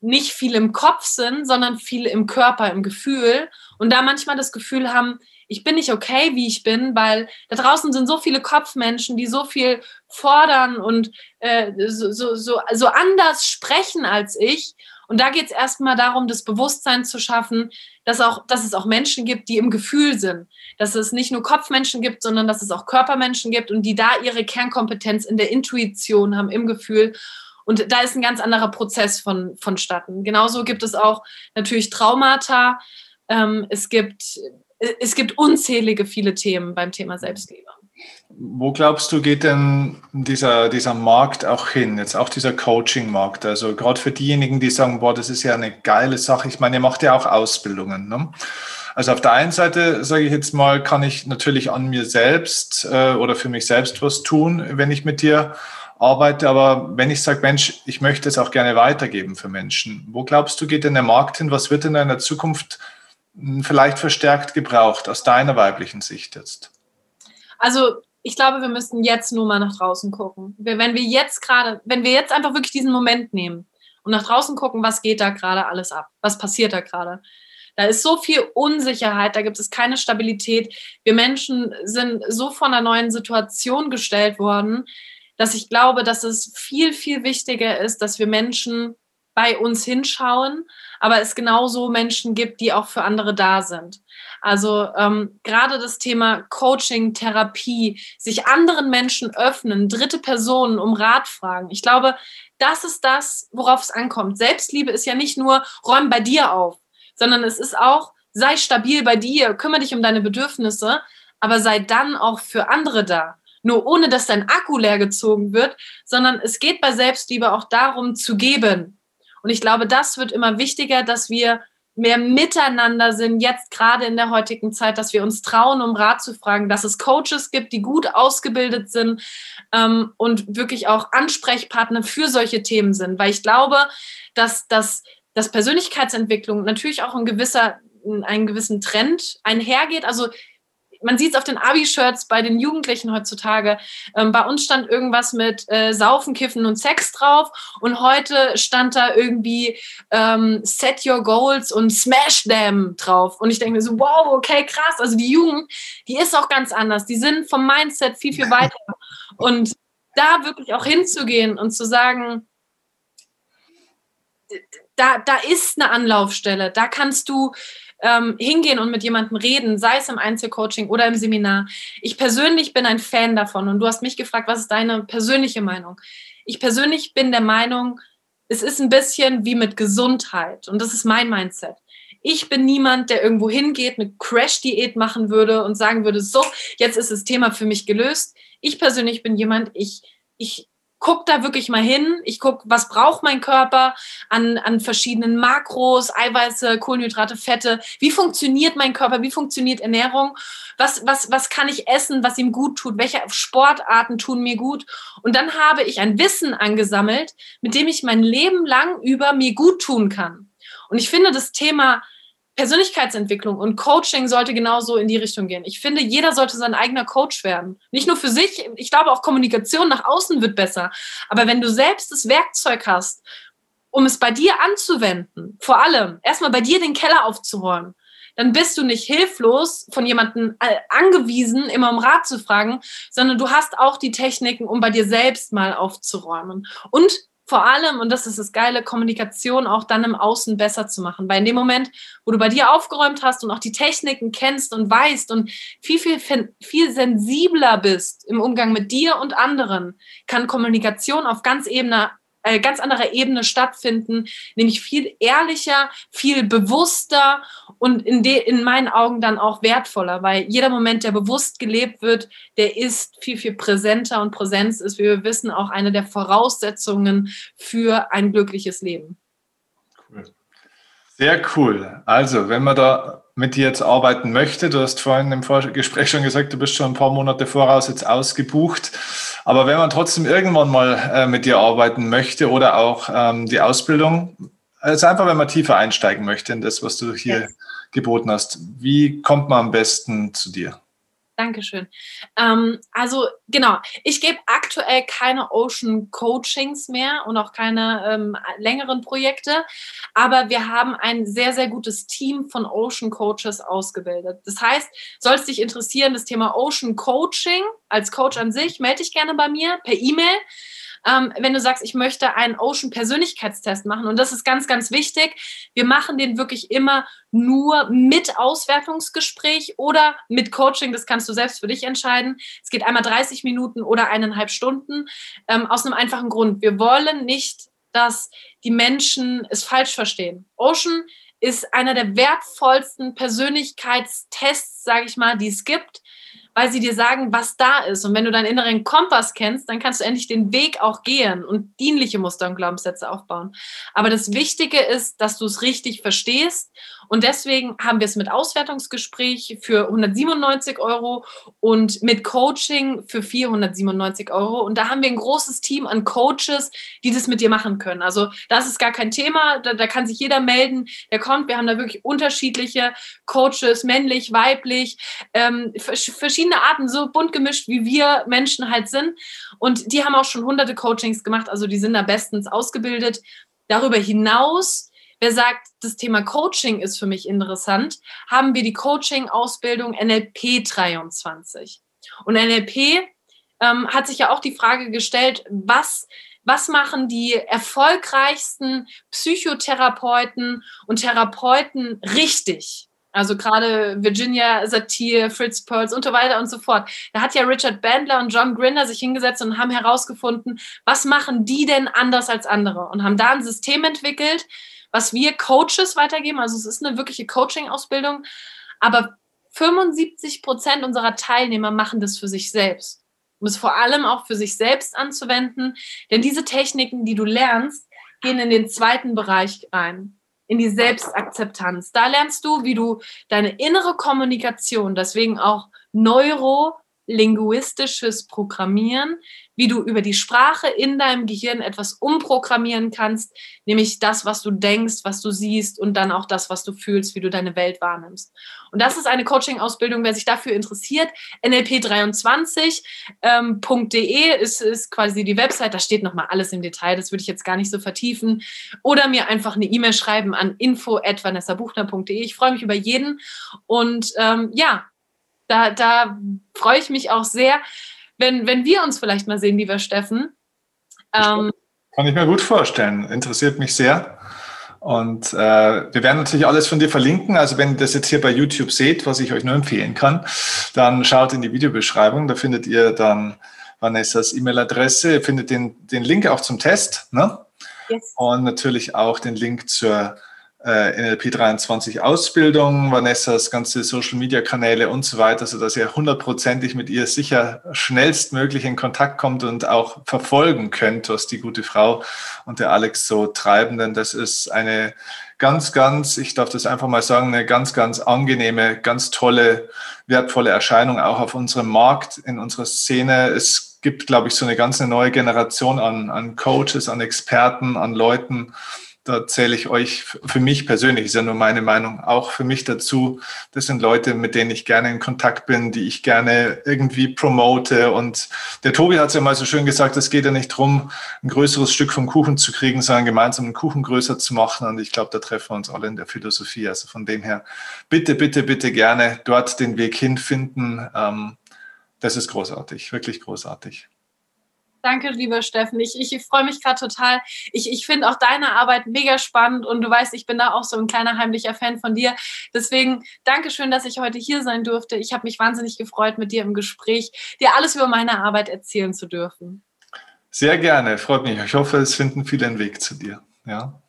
nicht viel im Kopf sind, sondern viel im Körper, im Gefühl und da manchmal das Gefühl haben, ich bin nicht okay, wie ich bin, weil da draußen sind so viele Kopfmenschen, die so viel fordern und äh, so, so, so, so anders sprechen als ich. Und da geht es erstmal darum, das Bewusstsein zu schaffen, dass, auch, dass es auch Menschen gibt, die im Gefühl sind. Dass es nicht nur Kopfmenschen gibt, sondern dass es auch Körpermenschen gibt und die da ihre Kernkompetenz in der Intuition haben, im Gefühl. Und da ist ein ganz anderer Prozess von, vonstatten. Genauso gibt es auch natürlich Traumata. Ähm, es, gibt, es gibt unzählige viele Themen beim Thema Selbstliebe. Wo glaubst du, geht denn dieser, dieser Markt auch hin? Jetzt auch dieser Coaching-Markt. Also gerade für diejenigen, die sagen, boah, das ist ja eine geile Sache. Ich meine, ihr macht ja auch Ausbildungen. Ne? Also auf der einen Seite, sage ich jetzt mal, kann ich natürlich an mir selbst äh, oder für mich selbst was tun, wenn ich mit dir arbeite. Aber wenn ich sage, Mensch, ich möchte es auch gerne weitergeben für Menschen, wo glaubst du, geht denn der Markt hin? Was wird in einer Zukunft hm, vielleicht verstärkt gebraucht aus deiner weiblichen Sicht jetzt? Also ich glaube, wir müssen jetzt nur mal nach draußen gucken. Wenn wir jetzt gerade, wenn wir jetzt einfach wirklich diesen Moment nehmen und nach draußen gucken, was geht da gerade alles ab? Was passiert da gerade? Da ist so viel Unsicherheit, da gibt es keine Stabilität. Wir Menschen sind so von einer neuen Situation gestellt worden, dass ich glaube, dass es viel, viel wichtiger ist, dass wir Menschen bei uns hinschauen, aber es genauso Menschen gibt, die auch für andere da sind. Also ähm, gerade das Thema Coaching, Therapie, sich anderen Menschen öffnen, dritte Personen um Rat fragen. Ich glaube, das ist das, worauf es ankommt. Selbstliebe ist ja nicht nur, räum bei dir auf, sondern es ist auch, sei stabil bei dir, kümmere dich um deine Bedürfnisse, aber sei dann auch für andere da. Nur ohne, dass dein Akku leer gezogen wird, sondern es geht bei Selbstliebe auch darum, zu geben, und ich glaube, das wird immer wichtiger, dass wir mehr miteinander sind, jetzt gerade in der heutigen Zeit, dass wir uns trauen, um Rat zu fragen, dass es Coaches gibt, die gut ausgebildet sind ähm, und wirklich auch Ansprechpartner für solche Themen sind. Weil ich glaube, dass, dass, dass Persönlichkeitsentwicklung natürlich auch ein gewisser einen gewissen Trend einhergeht. Also man sieht es auf den Abi-Shirts bei den Jugendlichen heutzutage. Ähm, bei uns stand irgendwas mit äh, Saufen, Kiffen und Sex drauf und heute stand da irgendwie ähm, Set Your Goals und Smash Them drauf. Und ich denke mir so, wow, okay, krass. Also die Jugend, die ist auch ganz anders. Die sind vom Mindset viel, viel weiter. Und da wirklich auch hinzugehen und zu sagen, da, da ist eine Anlaufstelle, da kannst du ähm, hingehen und mit jemandem reden, sei es im Einzelcoaching oder im Seminar. Ich persönlich bin ein Fan davon und du hast mich gefragt, was ist deine persönliche Meinung? Ich persönlich bin der Meinung, es ist ein bisschen wie mit Gesundheit und das ist mein Mindset. Ich bin niemand, der irgendwo hingeht, eine Crash-Diät machen würde und sagen würde, so, jetzt ist das Thema für mich gelöst. Ich persönlich bin jemand, ich, ich guck da wirklich mal hin. Ich guck, was braucht mein Körper an, an verschiedenen Makros, Eiweiße, Kohlenhydrate, Fette. Wie funktioniert mein Körper? Wie funktioniert Ernährung? Was, was, was kann ich essen, was ihm gut tut? Welche Sportarten tun mir gut? Und dann habe ich ein Wissen angesammelt, mit dem ich mein Leben lang über mir gut tun kann. Und ich finde das Thema Persönlichkeitsentwicklung und Coaching sollte genauso in die Richtung gehen. Ich finde, jeder sollte sein eigener Coach werden. Nicht nur für sich, ich glaube auch Kommunikation nach außen wird besser. Aber wenn du selbst das Werkzeug hast, um es bei dir anzuwenden, vor allem erstmal bei dir den Keller aufzuräumen, dann bist du nicht hilflos von jemandem äh, angewiesen, immer um Rat zu fragen, sondern du hast auch die Techniken, um bei dir selbst mal aufzuräumen. Und vor allem, und das ist das Geile, Kommunikation auch dann im Außen besser zu machen. Weil in dem Moment, wo du bei dir aufgeräumt hast und auch die Techniken kennst und weißt und viel, viel, viel sensibler bist im Umgang mit dir und anderen, kann Kommunikation auf ganz Ebene äh, ganz anderer Ebene stattfinden, nämlich viel ehrlicher, viel bewusster und in, de, in meinen Augen dann auch wertvoller, weil jeder Moment, der bewusst gelebt wird, der ist viel, viel präsenter und Präsenz ist, wie wir wissen, auch eine der Voraussetzungen für ein glückliches Leben. Cool. Sehr cool. Also, wenn man da mit dir jetzt arbeiten möchte, du hast vorhin im Vorgespräch schon gesagt, du bist schon ein paar Monate voraus jetzt ausgebucht. Aber wenn man trotzdem irgendwann mal äh, mit dir arbeiten möchte oder auch ähm, die Ausbildung, also einfach, wenn man tiefer einsteigen möchte in das, was du hier yes. geboten hast, wie kommt man am besten zu dir? Dankeschön. Ähm, also genau, ich gebe aktuell keine Ocean Coachings mehr und auch keine ähm, längeren Projekte, aber wir haben ein sehr, sehr gutes Team von Ocean Coaches ausgebildet. Das heißt, soll es dich interessieren, das Thema Ocean Coaching als Coach an sich, melde dich gerne bei mir per E-Mail ähm, wenn du sagst, ich möchte einen Ocean Persönlichkeitstest machen. Und das ist ganz, ganz wichtig. Wir machen den wirklich immer nur mit Auswertungsgespräch oder mit Coaching. Das kannst du selbst für dich entscheiden. Es geht einmal 30 Minuten oder eineinhalb Stunden. Ähm, aus einem einfachen Grund. Wir wollen nicht, dass die Menschen es falsch verstehen. Ocean ist einer der wertvollsten Persönlichkeitstests, sage ich mal, die es gibt weil sie dir sagen, was da ist. Und wenn du deinen inneren Kompass kennst, dann kannst du endlich den Weg auch gehen und dienliche Muster und Glaubenssätze aufbauen. Aber das Wichtige ist, dass du es richtig verstehst. Und deswegen haben wir es mit Auswertungsgespräch für 197 Euro und mit Coaching für 497 Euro. Und da haben wir ein großes Team an Coaches, die das mit dir machen können. Also das ist gar kein Thema. Da, da kann sich jeder melden, der kommt. Wir haben da wirklich unterschiedliche Coaches, männlich, weiblich, ähm, verschiedene verschiedene Arten, so bunt gemischt, wie wir Menschen halt sind. Und die haben auch schon hunderte Coachings gemacht, also die sind da bestens ausgebildet. Darüber hinaus Wer sagt, das Thema Coaching ist für mich interessant, haben wir die Coaching-Ausbildung NLP 23. Und NLP ähm, hat sich ja auch die Frage gestellt, was, was machen die erfolgreichsten Psychotherapeuten und Therapeuten richtig? Also gerade Virginia Satir, Fritz Perls und so weiter und so fort. Da hat ja Richard Bandler und John Grinder sich hingesetzt und haben herausgefunden, was machen die denn anders als andere und haben da ein System entwickelt, was wir Coaches weitergeben. Also es ist eine wirkliche Coaching-Ausbildung, aber 75 Prozent unserer Teilnehmer machen das für sich selbst. Um es vor allem auch für sich selbst anzuwenden, denn diese Techniken, die du lernst, gehen in den zweiten Bereich rein in die Selbstakzeptanz. Da lernst du, wie du deine innere Kommunikation, deswegen auch neurolinguistisches Programmieren, wie du über die Sprache in deinem Gehirn etwas umprogrammieren kannst, nämlich das, was du denkst, was du siehst und dann auch das, was du fühlst, wie du deine Welt wahrnimmst. Und das ist eine Coaching-Ausbildung, wer sich dafür interessiert. NLP23.de ähm, ist, ist quasi die Website, da steht nochmal alles im Detail, das würde ich jetzt gar nicht so vertiefen. Oder mir einfach eine E-Mail schreiben an info.vanessabuchner.de. Ich freue mich über jeden und ähm, ja, da, da freue ich mich auch sehr, wenn, wenn wir uns vielleicht mal sehen, lieber Steffen. Ähm, Kann ich mir gut vorstellen. Interessiert mich sehr. Und äh, wir werden natürlich alles von dir verlinken. Also wenn ihr das jetzt hier bei YouTube seht, was ich euch nur empfehlen kann, dann schaut in die Videobeschreibung. Da findet ihr dann Vanessas E-Mail-Adresse. Ihr findet den, den Link auch zum Test. Ne? Yes. Und natürlich auch den Link zur äh, NLP 23 Ausbildung, Vanessas ganze Social Media Kanäle und so weiter, sodass ihr hundertprozentig mit ihr sicher schnellstmöglich in Kontakt kommt und auch verfolgen könnt, was die gute Frau und der Alex so treiben. Denn das ist eine ganz, ganz, ich darf das einfach mal sagen, eine ganz, ganz angenehme, ganz tolle, wertvolle Erscheinung auch auf unserem Markt, in unserer Szene. Es gibt, glaube ich, so eine ganz neue Generation an, an Coaches, an Experten, an Leuten, da zähle ich euch für mich persönlich, ist ja nur meine Meinung, auch für mich dazu. Das sind Leute, mit denen ich gerne in Kontakt bin, die ich gerne irgendwie promote. Und der Tobi hat es ja mal so schön gesagt, es geht ja nicht darum, ein größeres Stück vom Kuchen zu kriegen, sondern gemeinsam einen Kuchen größer zu machen. Und ich glaube, da treffen wir uns alle in der Philosophie. Also von dem her, bitte, bitte, bitte gerne dort den Weg hinfinden. Ähm, das ist großartig, wirklich großartig. Danke, lieber Steffen. Ich, ich freue mich gerade total. Ich, ich finde auch deine Arbeit mega spannend und du weißt, ich bin da auch so ein kleiner heimlicher Fan von dir. Deswegen danke schön, dass ich heute hier sein durfte. Ich habe mich wahnsinnig gefreut, mit dir im Gespräch, dir alles über meine Arbeit erzählen zu dürfen. Sehr gerne, freut mich. Ich hoffe, es finden viele einen Weg zu dir. Ja.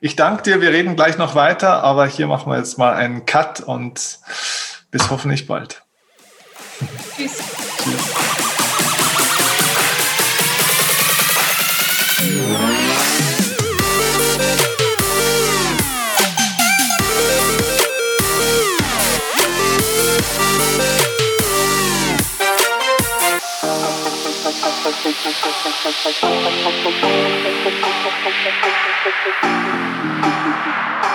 Ich danke dir. Wir reden gleich noch weiter, aber hier machen wir jetzt mal einen Cut und bis hoffentlich bald. Tschüss. Tschüss. Thank you.